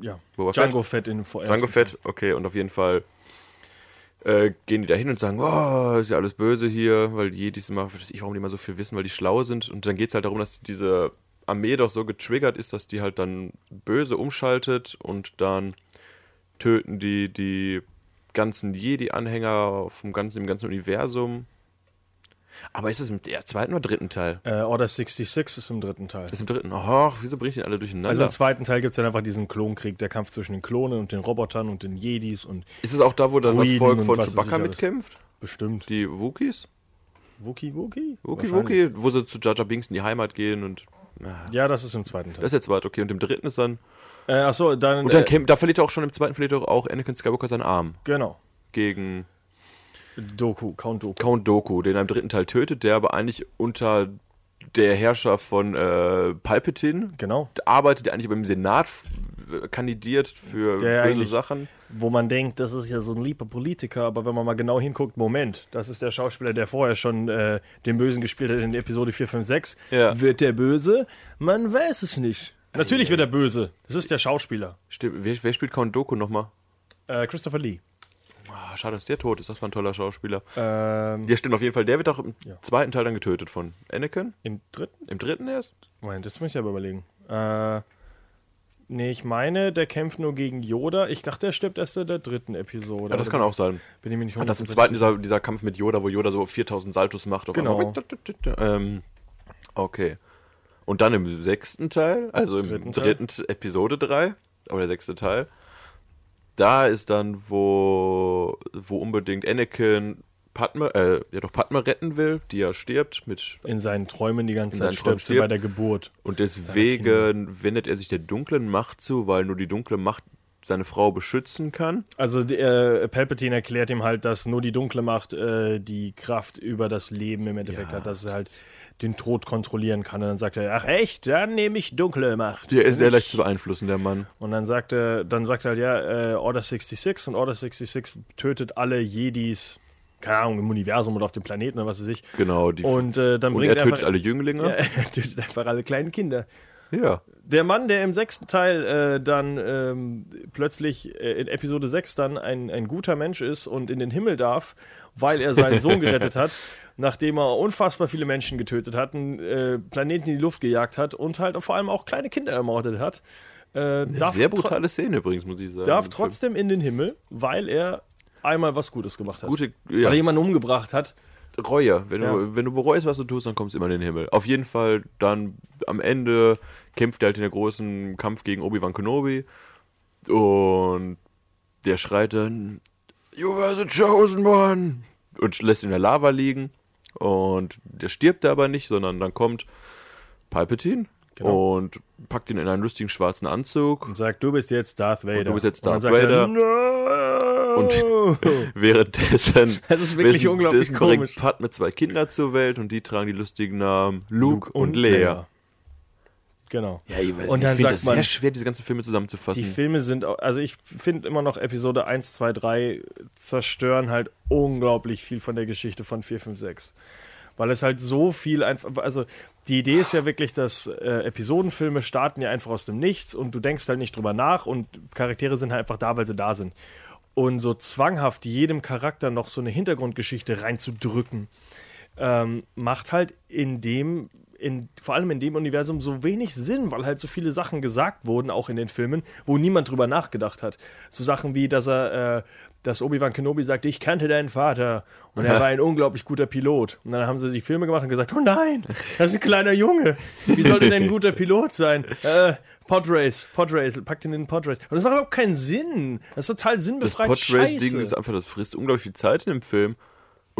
Äh, ja. Boba Django Fett in vor Django Fett, okay, und auf jeden Fall äh, gehen die da hin und sagen, oh, ist ja alles böse hier, weil die Jedis immer, weiß ich, warum die immer so viel wissen, weil die schlau sind. Und dann geht es halt darum, dass diese Armee doch so getriggert ist, dass die halt dann böse umschaltet und dann töten die die ganzen Jedi-Anhänger vom ganzen, im ganzen Universum. Aber ist es im zweiten oder dritten Teil? Äh, Order 66 ist im dritten Teil. Ist im dritten. Ach, wieso bringe ich den alle durcheinander? Also im zweiten Teil gibt es dann einfach diesen Klonkrieg, der Kampf zwischen den Klonen und den Robotern und den Jedis und ist es auch da, wo dann das Druiden Volk und von Chewbacca mitkämpft? bestimmt. Die Wookies? Wookie Wookie? Wookie. Wookie, wo sie zu Jar Binks in die Heimat gehen und. Ah, Ja, das ist im zweiten Teil. das ist der zweite, okay. Und im dritten ist dann. Äh, achso, dann. Und dann äh, kämpft, da verliert er auch schon im zweiten verliert er auch Anakin Skywalker seinen Arm genau. gegen. Doku, Count Doku. Count Doku, den er im dritten Teil tötet, der aber eigentlich unter der Herrschaft von äh, Palpatine Genau. arbeitet, der eigentlich beim Senat kandidiert für Der böse Sachen. Wo man denkt, das ist ja so ein lieber Politiker, aber wenn man mal genau hinguckt, Moment, das ist der Schauspieler, der vorher schon äh, den Bösen gespielt hat in Episode 4, 5, 6. Ja. Wird der böse? Man weiß es nicht. Natürlich wird er böse. Das ist der Schauspieler. Stimmt, wer, wer spielt Count Doku nochmal? Äh, Christopher Lee. Ah, schade, dass der tot ist. Das war ein toller Schauspieler. Ähm, Ja, stimmt auf jeden Fall. Der wird auch im Ja. zweiten Teil dann getötet von Anakin. Im dritten? Im dritten erst? Moment, das muss ich aber überlegen. Äh, nee, ich meine, der kämpft nur gegen Yoda. Ich dachte, er stirbt erst in der dritten Episode. Ja, das kann auch sein. Bin ich mir nicht Und das im 100% zweiten dieser, dieser Kampf mit Yoda, wo Yoda so 4000 Saltos macht. Auf Genau. einmal. Ähm, okay. Und dann im sechsten Teil, also im Dritten dritten. Episode 3, aber der sechste Teil, da ist dann, wo, wo unbedingt Anakin Padme, äh, ja doch Padme retten will, die ja stirbt mit In seinen Träumen die ganze Zeit stirbt sie bei der Geburt. Und deswegen wendet er sich der dunklen Macht zu, weil nur die dunkle Macht seine Frau beschützen kann. Also äh, Palpatine erklärt ihm halt, dass nur die dunkle Macht äh, die Kraft über das Leben im Endeffekt Ja. hat, dass er halt den Tod kontrollieren kann. Und dann sagt er, ach echt, dann nehme ich dunkle Macht. Der ist sehr leicht zu beeinflussen, der Mann. Und dann sagt er, dann sagt er halt, ja, äh, Order 66 und Order 66 tötet alle Jedis, keine Ahnung, im Universum oder auf dem Planeten oder was weiß ich. Genau. Die Und äh, dann und bringt er tötet einfach, alle Jünglinge. [laughs] Ja, er tötet einfach alle kleinen Kinder. Ja. Der Mann, der im sechsten Teil äh, dann ähm, plötzlich äh, in Episode 6 dann ein, ein guter Mensch ist und in den Himmel darf, weil er seinen Sohn gerettet hat, [laughs] nachdem er unfassbar viele Menschen getötet hat, einen äh, Planeten in die Luft gejagt hat und halt vor allem auch kleine Kinder ermordet hat. Äh, darf Sehr brutale Szene übrigens, muss ich sagen. Darf trotzdem in den Himmel, weil er einmal was Gutes gemacht hat. Gute, Weil ja, er jemanden umgebracht hat. Reue. Wenn, Ja. du, wenn du bereust, was du tust, dann kommst du immer in den Himmel. Auf jeden Fall dann am Ende kämpft er halt in der großen Kampf gegen Obi-Wan Kenobi und der schreit dann You were the chosen one und lässt ihn in der Lava liegen und der stirbt aber nicht, sondern dann kommt Palpatine Genau. und packt ihn in einen lustigen schwarzen Anzug Und sagt, du bist jetzt Darth Vader. du bist jetzt Und Darth er, Vader. no! Und- [laughs] Währenddessen [laughs] Das ist wirklich unglaublich komisch. bringt Padme zwei Kinder zur Welt und die tragen die lustigen Namen Luke, und, Leia. Genau. Ja, ich, weiß, Und ich dann finde sagt das man- sehr schwer, diese ganzen Filme zusammenzufassen. Die Filme sind, also ich finde immer noch Episode 1, 2, 3 zerstören halt unglaublich viel von der Geschichte von 4, 5, 6. Weil es halt so viel einfach, also die Idee ist ja wirklich, dass äh, Episodenfilme starten ja einfach aus dem Nichts und du denkst halt nicht drüber nach und Charaktere sind halt einfach da, weil sie da sind. Und so zwanghaft jedem Charakter noch so eine Hintergrundgeschichte reinzudrücken, ähm, macht halt in dem, in, vor allem in dem Universum so wenig Sinn, weil halt so viele Sachen gesagt wurden, auch in den Filmen, wo niemand drüber nachgedacht hat. So Sachen wie, dass er, äh, dass Obi-Wan Kenobi sagt, ich kannte deinen Vater und er [laughs] war ein unglaublich guter Pilot. Und dann haben sie die Filme gemacht und gesagt, oh nein, das ist ein kleiner Junge. Wie sollte denn ein [laughs] guter Pilot sein? Äh, Podrace, Podrace, packt ihn in den Podrace. Und das macht überhaupt keinen Sinn. Das ist total das sinnbefreit Podrace-Ding scheiße. ist einfach, das frisst unglaublich viel Zeit in dem Film.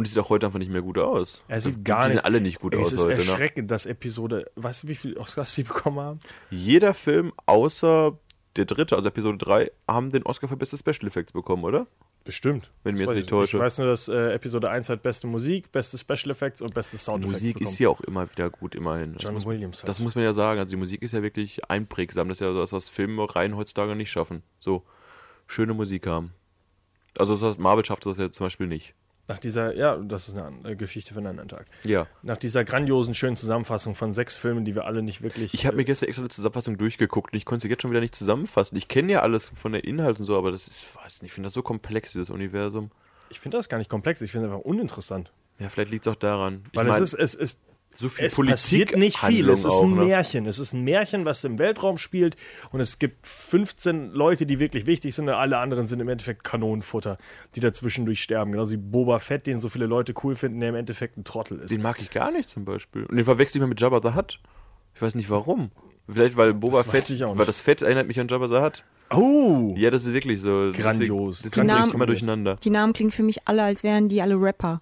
Und die sieht auch heute einfach nicht mehr gut aus. Er sieht Die gar sehen nicht. alle nicht gut Ey, aus Es ist heute. Ne? erschreckend, dass Episode. Weißt du, wie viele Oscars sie bekommen haben? Jeder Film außer der dritte, also Episode 3, haben den Oscar für beste Special Effects bekommen, oder? Bestimmt. Wenn Das jetzt nicht ich täusche. Ich weiß nur, dass äh, Episode 1 hat beste Musik, beste Special Effects und beste Sound Effects Musik bekommen. ist hier auch immer wieder gut, immerhin. Das John muss, Williams halt. das muss man ja sagen. Also die Musik ist ja wirklich einprägsam. Das ist ja das, was Filmreihen heutzutage nicht schaffen. So schöne Musik haben. Also das Marvel schafft das ja zum Beispiel nicht. Nach dieser, ja, das ist eine Geschichte für einen anderen Tag. Ja. Nach dieser grandiosen, schönen Zusammenfassung von sechs Filmen, die wir alle nicht wirklich. Ich habe mir äh, gestern extra eine Zusammenfassung durchgeguckt und ich konnte sie jetzt schon wieder nicht zusammenfassen. Ich kenne ja alles von der Inhalt und so, aber das ist, weiß nicht, ich finde das so komplex, dieses Universum. ich finde das gar nicht komplex, ich finde es einfach uninteressant. Ja, vielleicht liegt es auch daran. Ich Weil mein, es ist, es ist so viel es passiert nicht viel. Es ist auch, ein ne? Märchen. Es ist ein Märchen, was im Weltraum spielt. Und es gibt 15 Leute, die wirklich wichtig sind. Und alle anderen sind im Endeffekt Kanonenfutter, die dazwischendurch sterben. Genauso wie Boba Fett, den so viele Leute cool finden, der im Endeffekt ein Trottel ist. Den mag ich gar nicht zum Beispiel. Und den verwechsel ich mal mit Jabba the Hutt. Ich weiß nicht warum. Vielleicht, weil Boba Fett, ich auch weil das Fett erinnert mich an Jabba the Hutt. Oh! Ja, das ist wirklich so. Grandios. Deswegen, das Die Namen- immer durcheinander. Die Namen klingen für mich alle, als wären die alle Rapper.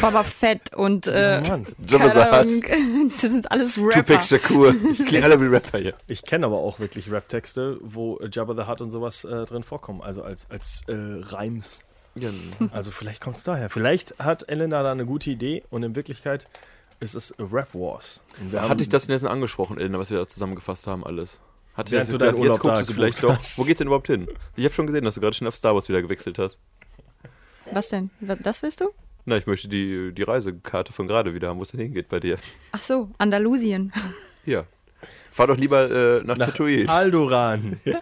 Baba Fett und äh. Ahnung, [laughs] das sind alles Rapper. Tupac Shakur. Ich klinge alle wie Rapper hier. Ich kenne aber auch wirklich Rap-Texte, wo Jabba the Hutt und sowas äh, drin vorkommen. Also als, als äh, Reims. Ja, Also vielleicht kommt es daher. Vielleicht hat Elena da eine gute Idee und in Wirklichkeit ist es Rap Wars. Hatte ich das denn jetzt angesprochen, Elena, was wir da zusammengefasst haben alles? Hatte ich das du jetzt deinen jetzt Urlaub guckst da du vielleicht doch. Wo geht's denn überhaupt hin? Ich habe schon gesehen, dass du gerade schon auf Star Wars wieder gewechselt hast. Was denn? Das willst du? Na, ich möchte die, die Reisekarte von gerade wieder haben, wo es denn hingeht bei dir. Ach so, Andalusien. Hier. Fahr doch lieber äh, nach, nach Tatooine. Aldoran. [laughs] Ja.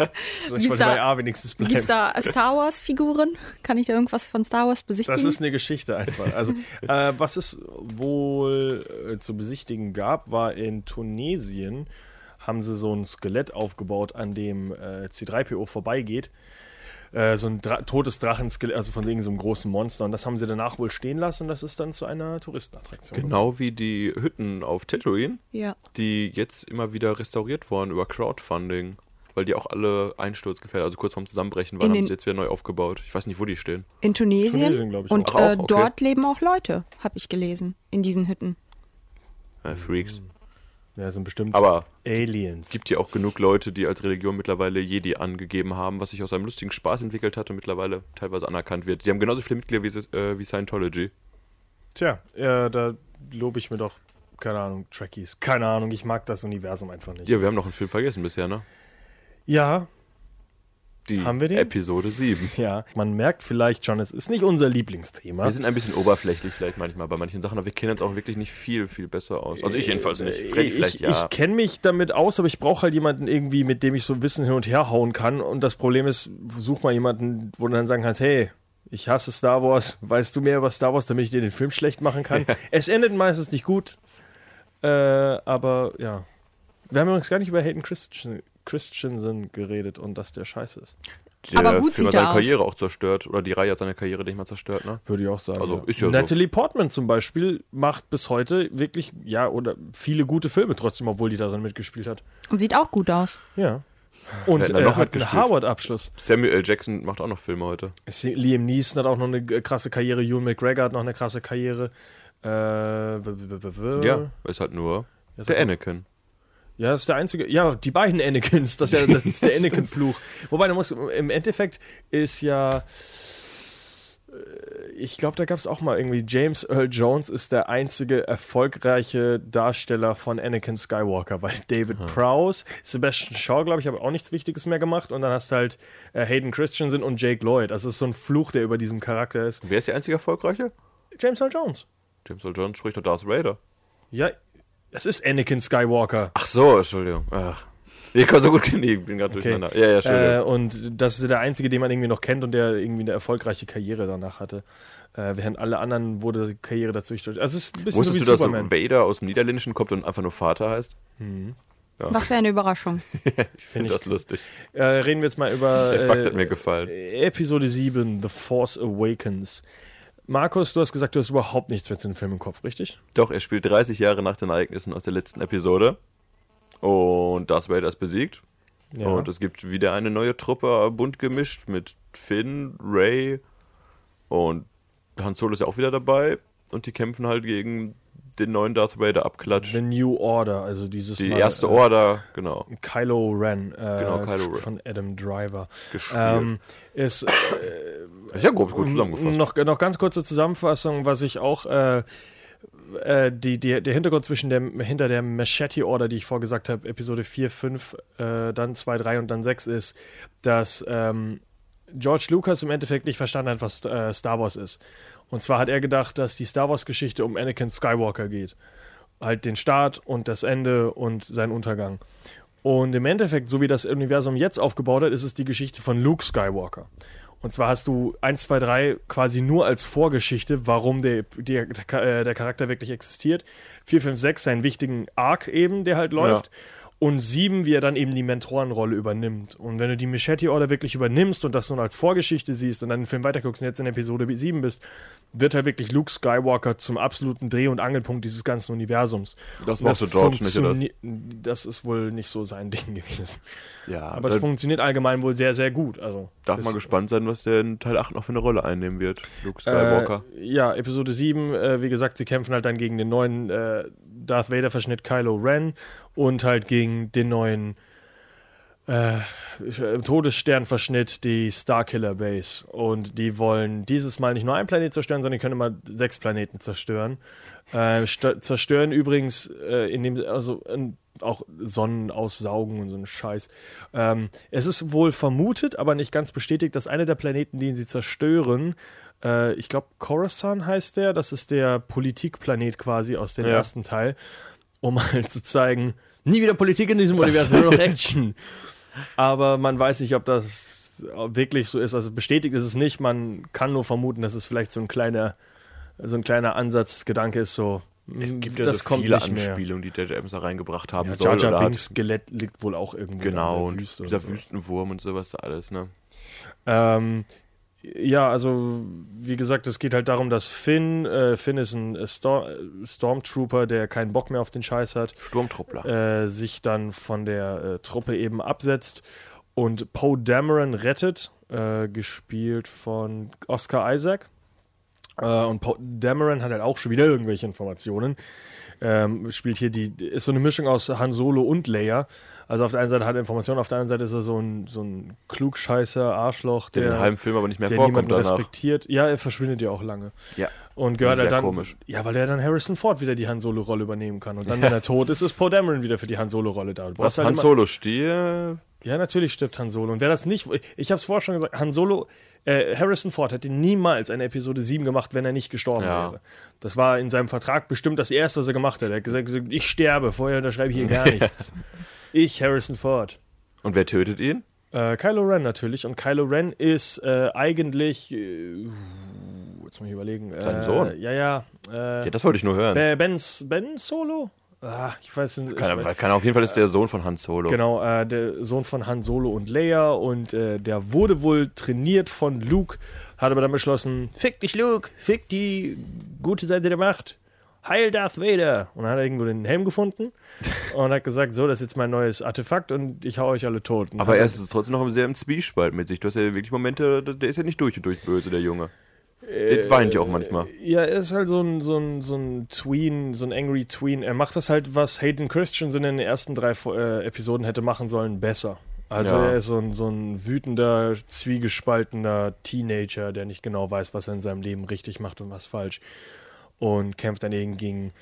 So, ich Gibt's wollte da- bei A wenigstens bleiben. Gibt's da Star Wars Figuren? Kann ich da irgendwas von Star Wars besichtigen? Das ist eine Geschichte einfach. Also, [laughs] äh, was es wohl äh, zu besichtigen gab, war in Tunesien, haben sie so ein Skelett aufgebaut, an dem äh, C3PO vorbeigeht. Äh, so ein Dra totes Drachenskelett, also von wegen so einem großen Monster. Und das haben sie danach wohl stehen lassen und das ist dann zu einer Touristenattraktion. Genau wie die Hütten auf Tatooine, ja. die jetzt immer wieder restauriert wurden über Crowdfunding. Weil die auch alle einsturzgefährdet, also kurz vorm Zusammenbrechen waren, haben sie jetzt wieder neu aufgebaut. Ich weiß nicht, wo die stehen. In Tunesien. Tunesien, ich und auch. äh, Auch, okay. dort leben auch Leute, habe ich gelesen, in diesen Hütten. Äh, Freaks. Ja, sind bestimmt Aber Aliens. gibt ja auch genug Leute, die als Religion mittlerweile Jedi angegeben haben, was sich aus einem lustigen Spaß entwickelt hat und mittlerweile teilweise anerkannt wird. Die haben genauso viele Mitglieder wie, äh, wie Scientology. Tja, ja, da lobe ich mir doch, keine Ahnung, Trekkies. Keine Ahnung, ich mag das Universum einfach nicht. Ja, wir haben noch einen Film vergessen bisher, ne? Ja, Die Haben wir den? Episode 7. ja. Man merkt vielleicht schon, es ist nicht unser Lieblingsthema. Wir sind ein bisschen oberflächlich vielleicht manchmal bei manchen Sachen, aber wir kennen uns auch wirklich nicht viel, viel besser aus. Also ich jedenfalls nicht. Freddy ich vielleicht ich ja. kenne mich damit aus, aber ich brauche halt jemanden irgendwie, mit dem ich so Wissen hin und her hauen kann. Und das Problem ist, such mal jemanden, wo du dann sagen kannst, hey, ich hasse Star Wars, weißt du mehr über Star Wars, damit ich dir den Film schlecht machen kann? [laughs] Es endet meistens nicht gut, äh, aber ja. Wir haben übrigens gar nicht über Hayden Christian, Christensen geredet und dass der scheiße ist. Der Aber gut Film sieht hat seine er aus. Karriere auch zerstört. Oder die Reihe hat seine Karriere nicht mal zerstört, ne? Würde ich auch sagen. Also, ja. ist ja so. Natalie Portman zum Beispiel macht bis heute wirklich, ja, oder viele gute Filme trotzdem, obwohl die darin mitgespielt hat. Und sieht auch gut aus. Ja. Und da äh, noch hat einen? Harvard-Abschluss. Samuel L. Jackson macht auch noch Filme heute. Liam Neeson hat auch noch eine krasse Karriere. Ewan McGregor hat noch eine krasse Karriere. Äh, Ja, ist halt nur der halt- Anakin. Ja, das ist der einzige. Ja, die beiden Anakins. Das ist, ja, das ist der [laughs] Anakin-Fluch. Wobei, da muss, im Endeffekt ist ja. äh, Ich glaube, da gab es auch mal irgendwie. James Earl Jones ist der einzige erfolgreiche Darsteller von Anakin Skywalker, weil David Prowse, Sebastian Shaw, glaube ich, haben auch nichts Wichtiges mehr gemacht. Und dann hast du halt äh, Hayden Christensen und Jake Lloyd. Das ist so ein Fluch, der über diesem Charakter ist. Wer ist der einzige Erfolgreiche? James Earl Jones. James Earl Jones spricht doch Darth Vader. Ja, das ist Anakin Skywalker. Ach so, Entschuldigung. Ach. Ich kann so gut kennen, ich bin gerade Okay. durcheinander. Ja, ja, Entschuldigung. Äh, und das ist der einzige, den man irgendwie noch kennt und der irgendwie eine erfolgreiche Karriere danach hatte. Äh, während alle anderen wurde die Karriere durch. Also es ist ein bisschen so Wusstest wie du, dass so Superman. Vader aus dem Niederländischen kommt und einfach nur Vater heißt? Was für eine Überraschung. [laughs] Ich finde das lustig. Äh, reden wir jetzt mal über Der Fakt äh, hat mir gefallen. Episode 7, The Force Awakens. Markus, du hast gesagt, du hast überhaupt nichts mehr zu dem Film im Kopf, richtig? Doch, er spielt 30 Jahre nach den Ereignissen aus der letzten Episode. Und Darth Vader ist besiegt. Ja. Und es gibt wieder eine neue Truppe, bunt gemischt mit Finn, Ray und Han Solo ist ja auch wieder dabei. Und die kämpfen halt gegen den neuen Darth Vader abklatscht. The New Order, also dieses Die Mal, erste äh, Order, genau. Kylo Ren, äh, Genau, Kylo Ren. von Adam Driver. Ähm, ist Ist ja grob gut zusammengefasst. Noch, noch ganz kurze Zusammenfassung, was ich auch äh, äh, die, die, der Hintergrund zwischen der, hinter der Machete Order, die ich vorgesagt habe, Episode 4, 5, äh, dann 2, 3 und dann 6 ist, dass ähm, George Lucas im Endeffekt nicht verstanden hat, was äh, Star Wars ist. Und zwar hat er gedacht, dass die Star Wars-Geschichte um Anakin Skywalker geht. Halt den Start und das Ende und seinen Untergang. Und im Endeffekt, so wie das Universum jetzt aufgebaut hat, ist es die Geschichte von Luke Skywalker. Und zwar hast du 1, 2, 3 quasi nur als Vorgeschichte, warum der, der, der, der Charakter wirklich existiert. 4, 5, 6 seinen wichtigen Arc eben, der halt läuft. Und 7, wie er dann eben die Mentorenrolle übernimmt. Und wenn du die Machete Order wirklich übernimmst und das nun als Vorgeschichte siehst und dann den Film weiterguckst und jetzt in Episode 7 bist, wird halt wirklich Luke Skywalker zum absoluten Dreh- und Angelpunkt dieses ganzen Universums. Das Und mochte George nicht, oder? Das ist wohl nicht so sein [laughs] Ding gewesen. Ja, Aber es funktioniert allgemein wohl sehr, sehr gut. Also, darf man gespannt sein, was der in Teil 8 noch für eine Rolle einnehmen wird. Luke Skywalker. Äh, ja, Episode 7, äh, wie gesagt, sie kämpfen halt dann gegen den neuen äh, Darth Vader-Verschnitt Kylo Ren und halt gegen den neuen äh, Todessternverschnitt die Starkiller Base. Und die wollen dieses Mal nicht nur einen Planet zerstören, sondern die können immer sechs Planeten zerstören. Äh, zerstören übrigens, äh, indem also in, auch Sonnen aussaugen und so ein Scheiß. Ähm, es ist wohl vermutet, aber nicht ganz bestätigt, dass einer der Planeten, den sie zerstören, äh, ich glaube Coruscant heißt der, das ist der Politikplanet quasi aus dem Ja. ersten Teil, um [laughs] halt zu zeigen, nie wieder Politik in diesem Universum, nur noch [laughs] Action. Aber man weiß nicht, ob das wirklich so ist. Also bestätigt ist es nicht. Man kann nur vermuten, dass es vielleicht so ein kleiner, so ein kleiner Ansatzgedanke ist. So, Es gibt ja so viele nicht mehr. Anspielungen, die J.J. Abrams da reingebracht haben Ja, soll. Jar Jar Binks Skelett liegt wohl auch irgendwo Genau, in der Wüste. dieser und so. Wüstenwurm und sowas da alles, ne? Ähm, ja, also wie gesagt, es geht halt darum, dass Finn, äh, Finn ist ein äh, Stor äh, Stormtrooper, der keinen Bock mehr auf den Scheiß hat, Sturmtruppler. äh, sich dann von der äh, Truppe eben absetzt und Poe Dameron rettet, äh, gespielt von Oscar Isaac. Und Poe Dameron hat halt auch schon wieder irgendwelche Informationen. Ähm, spielt hier die, ist so eine Mischung aus Han Solo und Leia. Also auf der einen Seite hat er Informationen, auf der anderen Seite ist er so ein, so ein Klugscheißer, Arschloch, der der, in einem halben Film aber nicht mehr der vorkommt danach. respektiert. Ja, er verschwindet ja auch lange. Ja. Und gehört er dann. komisch. Ja, weil er dann Harrison Ford wieder die Han Solo-Rolle übernehmen kann. Und dann, [laughs] wenn er tot ist, ist Paul Dameron wieder für die Han Solo-Rolle da. Was halt Han Solo stehe, ja, natürlich stirbt Han Solo. Und wer das nicht, ich habe es vorher schon gesagt, Han Solo, äh, Harrison Ford hätte niemals eine Episode 7 gemacht, wenn er nicht gestorben Ja. wäre. Das war in seinem Vertrag bestimmt das Erste, was er gemacht hat. Er hat gesagt, gesagt, ich sterbe, vorher unterschreibe ich hier gar [laughs] nichts. Ich, Harrison Ford. und wer tötet ihn? Äh, Kylo Ren natürlich. Und Kylo Ren ist äh, eigentlich, äh, jetzt muss ich überlegen. Äh, Sein Sohn? Ja, ja. Äh, Ja, das wollte ich nur hören. Ben, ben, Solo? Ah, ich weiß nicht. Kann, ich, kann auf jeden Fall ist der Sohn von Han Solo. Genau, äh, der Sohn von Han Solo und Leia und äh, der wurde wohl trainiert von Luke, hat aber dann beschlossen, fick dich Luke, fick die gute Seite der Macht, heil Darth Vader. Und dann hat er irgendwo den Helm gefunden [laughs] und hat gesagt, so, das ist jetzt mein neues Artefakt und ich hau euch alle tot. Und Aber er ist trotzdem noch sehr im Zwiespalt mit sich. Du hast ja wirklich Momente, der ist ja nicht durch und durch böse, der Junge. Der weint ja auch manchmal. Ja, er ist halt so ein, so ein, so ein Tween, so ein Angry Tween. Er macht das halt, was Hayden Christensen in den ersten drei äh, Episoden hätte machen sollen, besser. Also Ja. er ist so ein, so ein wütender, zwiegespaltener Teenager, der nicht genau weiß, was er in seinem Leben richtig macht und was falsch. Und kämpft dann eben gegen,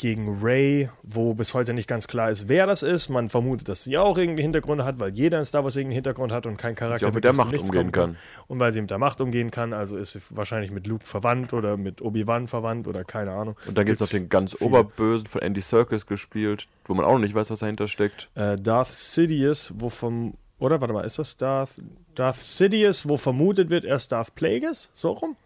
gegen Ray, wo bis heute nicht ganz klar ist, wer das ist. Man vermutet, dass sie auch irgendeinen Hintergrund hat, weil jeder in Star Wars irgendeinen Hintergrund hat und kein Charakter auch mit der Macht nichts umgehen kann. Und weil sie mit der Macht umgehen kann, also ist sie wahrscheinlich mit Luke verwandt oder mit Obi-Wan verwandt oder keine Ahnung. Und dann gibt es noch den ganz viele. Oberbösen von Andy Serkis gespielt, wo man auch noch nicht weiß, was dahinter steckt. Äh, Darth Sidious, wo vom. Oder warte mal, ist das Darth, Darth Sidious, wo vermutet wird, er ist Darth Plagueis? So rum?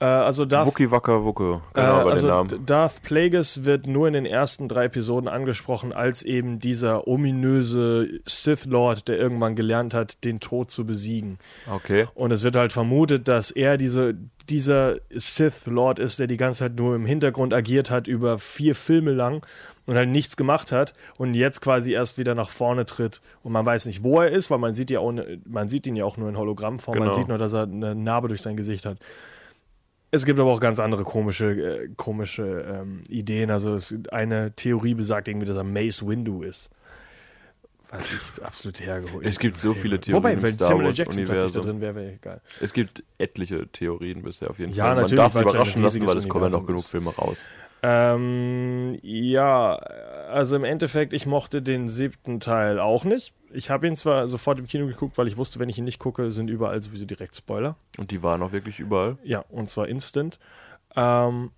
Äh, also Darth. Wookie Wacker Wucke, Äh, genau bei also den Namen. Darth Plagueis wird nur in den ersten drei Episoden angesprochen als eben dieser ominöse Sith Lord, der irgendwann gelernt hat, den Tod zu besiegen. Okay. Und es wird halt vermutet, dass er diese, dieser Sith Lord ist, der die ganze Zeit nur im Hintergrund agiert hat, über vier Filme lang und halt nichts gemacht hat und jetzt quasi erst wieder nach vorne tritt. Und man weiß nicht, wo er ist, weil man sieht ja auch, man sieht ihn ja auch nur in Hologrammform, man Genau. sieht nur, dass er eine Narbe durch sein Gesicht hat. Es gibt aber auch ganz andere komische, äh, komische ähm, Ideen. Also es, eine Theorie besagt irgendwie, dass er Mace Windu ist. Was ich absolut hergeholt. Es gibt so viele Theorien Wobei, wenn Star Samuel Wars Jackson plötzlich da Universum. drin wäre, wäre egal. Es gibt etliche Theorien bisher auf jeden Ja, Fall. Man natürlich, darf sich es ein überraschen lassen, weil es kommen ja noch Universum genug ist. Filme raus. Ähm, ja, also im Endeffekt, ich mochte den siebten Teil auch nicht. Ich habe ihn zwar sofort im Kino geguckt, weil ich wusste, wenn ich ihn nicht gucke, sind überall sowieso direkt Spoiler. Und die waren auch wirklich überall. Ja, und zwar instant. Ähm,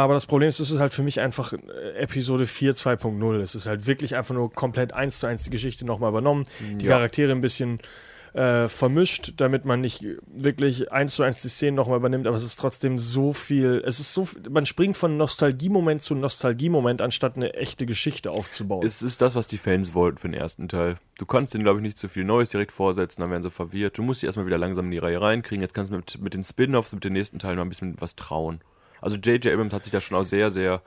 aber das Problem ist, es ist halt für mich einfach äh, Episode 4 2.0. Es ist halt wirklich einfach nur komplett eins zu eins die Geschichte nochmal übernommen. Die Ja. Charaktere ein bisschen äh, vermischt, damit man nicht wirklich eins zu eins die Szenen nochmal übernimmt, aber es ist trotzdem so viel, es ist so, man springt von Nostalgiemoment zu Nostalgiemoment, anstatt eine echte Geschichte aufzubauen. Es ist das, was die Fans wollten für den ersten Teil. Du kannst denen, glaube ich, nicht zu viel Neues direkt vorsetzen, dann werden sie verwirrt. Du musst sie erstmal wieder langsam in die Reihe reinkriegen. Jetzt kannst du mit, mit den Spin-Offs, mit den nächsten Teilen noch ein bisschen was trauen. Also J.J. Abrams hat sich da schon auch sehr, sehr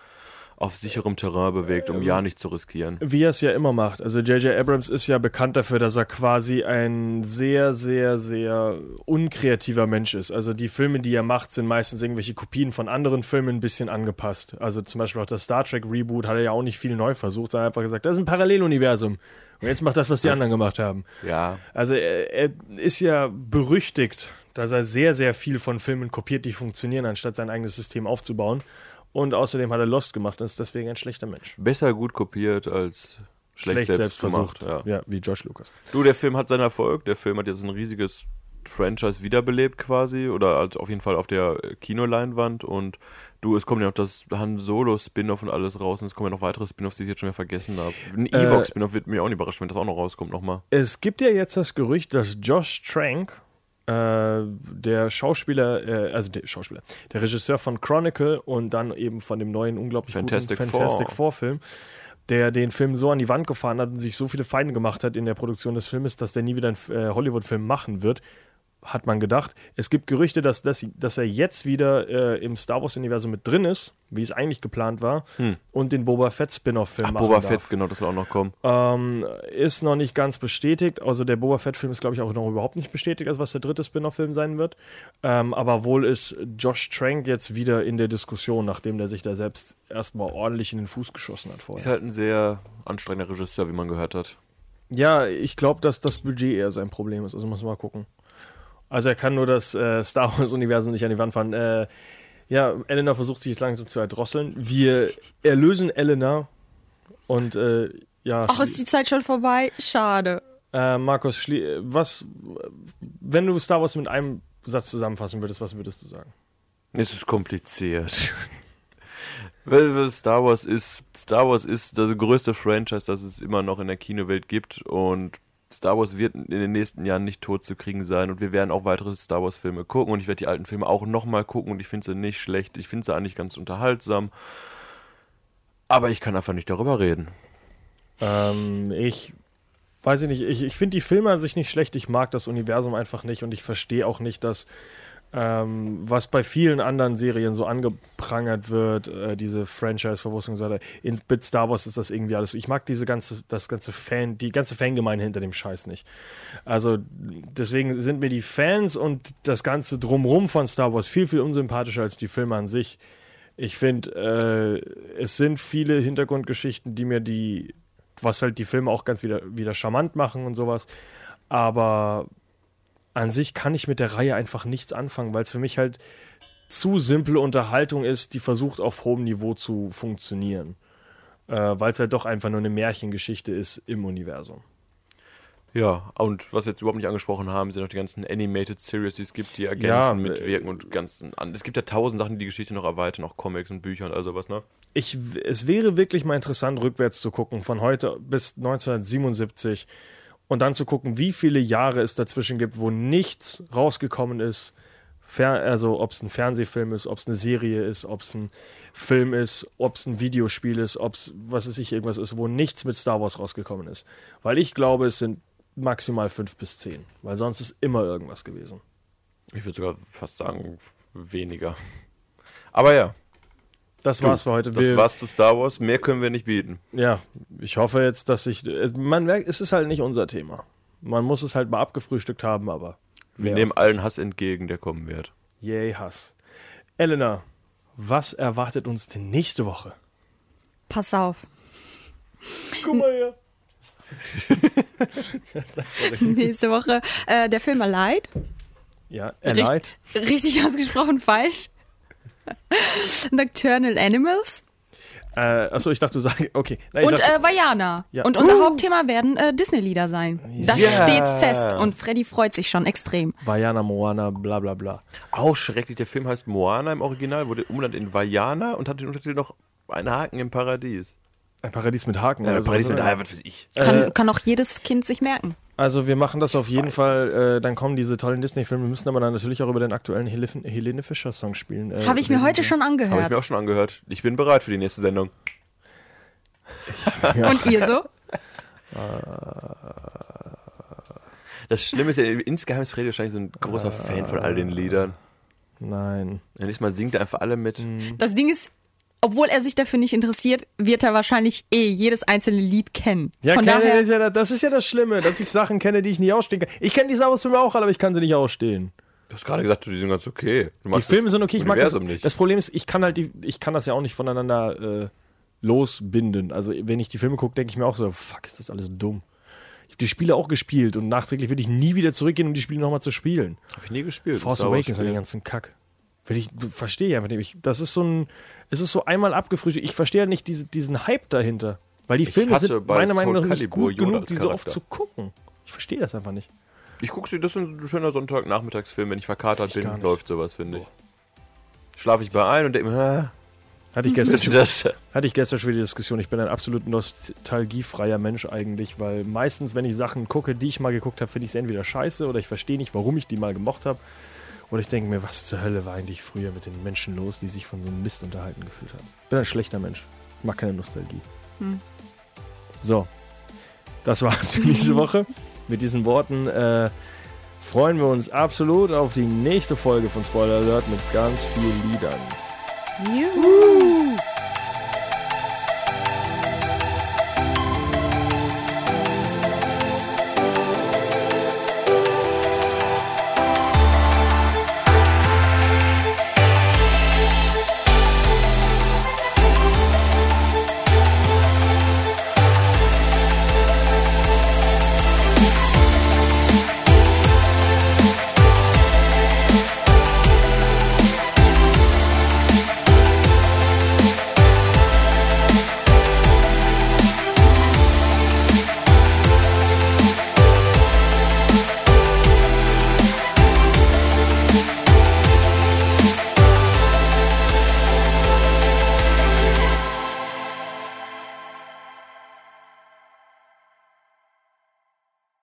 auf sicherem Terrain bewegt, um ja nicht zu riskieren. Wie er es ja immer macht. Also J.J. Abrams ist ja bekannt dafür, dass er quasi ein sehr, sehr, sehr unkreativer Mensch ist. Also die Filme, die er macht, sind meistens irgendwelche Kopien von anderen Filmen ein bisschen angepasst. Also zum Beispiel auch das Star Trek Reboot hat er ja auch nicht viel neu versucht, sondern einfach gesagt, das ist ein Paralleluniversum. Und jetzt macht das, was die [laughs] anderen gemacht haben. Ja. Also er, er ist ja berüchtigt, dass er sehr, sehr viel von Filmen kopiert, die funktionieren, anstatt sein eigenes System aufzubauen. Und außerdem hat er Lost gemacht und ist deswegen ein schlechter Mensch. Besser gut kopiert als schlecht, selbst, gemacht. Ja. ja, wie Josh Lucas. Du, der Film hat seinen Erfolg. Der Film hat jetzt ein riesiges Franchise wiederbelebt quasi oder halt auf jeden Fall auf der Kinoleinwand und du, es kommt ja noch das Han Solo Spin-off und alles raus und es kommen ja noch weitere Spin-offs, die ich jetzt schon wieder vergessen habe. Ein Äh, Ewok Spin-off wird mir auch nicht überraschen, wenn das auch noch rauskommt nochmal. Es gibt ja jetzt das Gerücht, dass Josh Trank, äh, der Schauspieler, äh, also der Schauspieler, der Regisseur von Chronicle und dann eben von dem neuen unglaublich Fantastic guten Four. Fantastic Four Film, der den Film so an die Wand gefahren hat und sich so viele Feinde gemacht hat in der Produktion des Filmes, dass der nie wieder einen äh, Hollywood-Film machen wird, hat man gedacht. Es gibt Gerüchte, dass, dass, dass er jetzt wieder äh, im Star Wars-Universum mit drin ist, wie es eigentlich geplant war, und den Boba Fett Spin-off-Film Hm. Ach, machen Boba darf. Fett, genau, das soll auch noch kommen. Ähm, ist noch nicht ganz bestätigt. Also der Boba Fett-Film ist, glaube ich, auch noch überhaupt nicht bestätigt, also was der dritte Spin-off-Film sein wird. Ähm, aber wohl ist Josh Trank jetzt wieder in der Diskussion, nachdem der sich da selbst erstmal ordentlich in den Fuß geschossen hat Ist vorher. halt ein sehr anstrengender Regisseur, wie man gehört hat. Ja, ich glaube, dass das Budget eher sein Problem ist. Also muss man mal gucken. Also er kann nur das äh, Star Wars-Universum nicht an die Wand fahren. Äh, ja, Elena versucht sich jetzt langsam zu erdrosseln. Wir erlösen Elena und äh, ja. Ach, ist die Zeit schon vorbei? Schade. Äh, Markus, schlie- was, wenn du Star Wars mit einem Satz zusammenfassen würdest, was würdest du sagen? Es ist kompliziert. Weil Star Wars ist, Star Wars ist das größte Franchise, das es immer noch in der Kinowelt gibt und Star Wars wird in den nächsten Jahren nicht tot zu kriegen sein und wir werden auch weitere Star Wars Filme gucken und ich werde die alten Filme auch nochmal gucken und ich finde sie nicht schlecht, ich finde sie eigentlich ganz unterhaltsam, aber ich kann einfach nicht darüber reden. Ähm, ich weiß ich nicht, ich, ich finde die Filme an sich nicht schlecht, ich mag das Universum einfach nicht und ich verstehe auch nicht, dass ähm, was bei vielen anderen Serien so angeprangert wird, äh, diese Franchise-Verwurstung und so weiter. In mit Star Wars ist das irgendwie alles. Ich mag diese ganze, das ganze Fan, die ganze Fangemeinde hinter dem Scheiß nicht. Also deswegen sind mir die Fans und das ganze drumrum von Star Wars viel, viel unsympathischer als die Filme an sich. Ich finde, äh, es sind viele Hintergrundgeschichten, die mir die, was halt die Filme auch ganz wieder, wieder charmant machen und sowas. Aber an sich kann ich mit der Reihe einfach nichts anfangen, weil es für mich halt zu simple Unterhaltung ist, die versucht auf hohem Niveau zu funktionieren. Äh, weil es halt doch einfach nur eine Märchengeschichte ist im Universum. Ja, und was wir jetzt überhaupt nicht angesprochen haben, sind noch die ganzen Animated Series, die es gibt, die ergänzen, Ja, mitwirken und ganzen an. Es gibt ja tausend Sachen, die die Geschichte noch erweitern, auch Comics und Bücher und all sowas, ne? Ich, es wäre wirklich mal interessant, rückwärts zu gucken, von heute bis 1977 und dann zu gucken, wie viele Jahre es dazwischen gibt, wo nichts rausgekommen ist. Also ob es ein Fernsehfilm ist, ob es eine Serie ist, ob es ein Film ist, ob es ein Videospiel ist, ob es, was weiß ich, irgendwas ist, wo nichts mit Star Wars rausgekommen ist. Weil ich glaube, es sind maximal fünf bis zehn, weil sonst ist immer irgendwas gewesen. Ich würde sogar fast sagen, weniger. Aber ja, Das war's für heute. das Wir- war's zu Star Wars. Mehr können wir nicht bieten. ja, ich hoffe jetzt, dass ich. es- Man merkt, es ist halt nicht unser Thema. Man muss es halt mal abgefrühstückt haben, aber. Wir nehmen allen Hass entgegen, der kommen wird. Yay, Hass. Elena, was erwartet uns denn nächste Woche? Pass auf. Guck mal her. [laughs] [laughs] Nächste Woche äh, der Film Alive. Ja, Allied. Richtig ausgesprochen falsch. [laughs] Nocturnal Animals Äh, achso, ich dachte, du sagst. Okay. Nein, und dachte, äh, Vajana. Ja. Und unser Hauptthema werden äh, Disney-Lieder sein. Das Ja. steht fest und Freddy freut sich schon extrem. Vajana, Moana, bla bla bla. Auch schrecklich, der Film heißt Moana im Original, wurde umbenannt in Vajana und hat den Untertitel noch Ein Haken im Paradies. Ein Paradies mit Haken. Ja, also, Paradies mit Ah, was weiß ich. Kann, kann auch jedes Kind sich merken. Also wir machen das auf jeden Fall. Äh, dann kommen diese tollen Disney-Filme. Wir müssen aber dann natürlich auch über den aktuellen Helene, Helene Fischer-Song spielen. Äh, Habe ich mir heute schon Habe ich angehört. mir auch schon angehört. Ich bin bereit für die nächste Sendung. [laughs] Und ihr so? Das Schlimme ist ja, insgeheim ist Freddy wahrscheinlich so ein großer Fan von all den Liedern. Nein. Ja, Nächstes Mal singt er einfach alle mit. Das Ding ist, obwohl er sich dafür nicht interessiert, wird er wahrscheinlich eh jedes einzelne Lied kennen. Ja, Von kenne, daher, ist ja, das ist ja das Schlimme, dass ich Sachen kenne, die ich nicht ausstehen kann. Ich kenne die Star Wars-Filme auch alle, aber ich kann sie nicht ausstehen. Du hast gerade gesagt, die sind ganz okay. Du Die Filme das sind okay, ich mag das. Universum nicht. Das Problem ist, ich kann halt die, ich kann das ja auch nicht voneinander äh, losbinden. Also wenn ich die Filme gucke, denke ich mir auch so, fuck, ist das alles dumm. Ich habe die Spiele auch gespielt und nachträglich würde ich nie wieder zurückgehen, um die Spiele nochmal zu spielen. Hab ich nie gespielt. Force Wars Awakens Spiel. den ganzen Kack. Will ich verstehe ja, ich, das ist so ein, es ist so einmal abgefrühstückt. Ich verstehe halt nicht diese, diesen Hype dahinter, weil die Filme hatte sind meiner Meinung nach nicht Calibur gut Yoda genug, als die so oft zu gucken. Ich verstehe das einfach nicht. Ich gucke sie, das ist ein schöner Sonntagnachmittagsfilm, wenn ich verkatert Ich bin, nicht. läuft sowas, finde ich. Schlafe ich bei ein und denke mir, Hatte ich gestern ist das? Hatte ich gestern schon wieder die Diskussion. Ich bin ein absolut nostalgiefreier Mensch eigentlich, weil meistens, wenn ich Sachen gucke, die ich mal geguckt habe, finde ich es entweder scheiße oder ich verstehe nicht, warum ich die mal gemocht habe. Oder ich denke mir, was zur Hölle war eigentlich früher mit den Menschen los, die sich von so einem Mist unterhalten gefühlt haben. Ich bin ein schlechter Mensch. Ich mag keine Nostalgie. So, das war's für diese [laughs] Woche. Mit diesen Worten äh, freuen wir uns absolut auf die nächste Folge von Spoiler Alert mit ganz vielen Liedern. Juhu.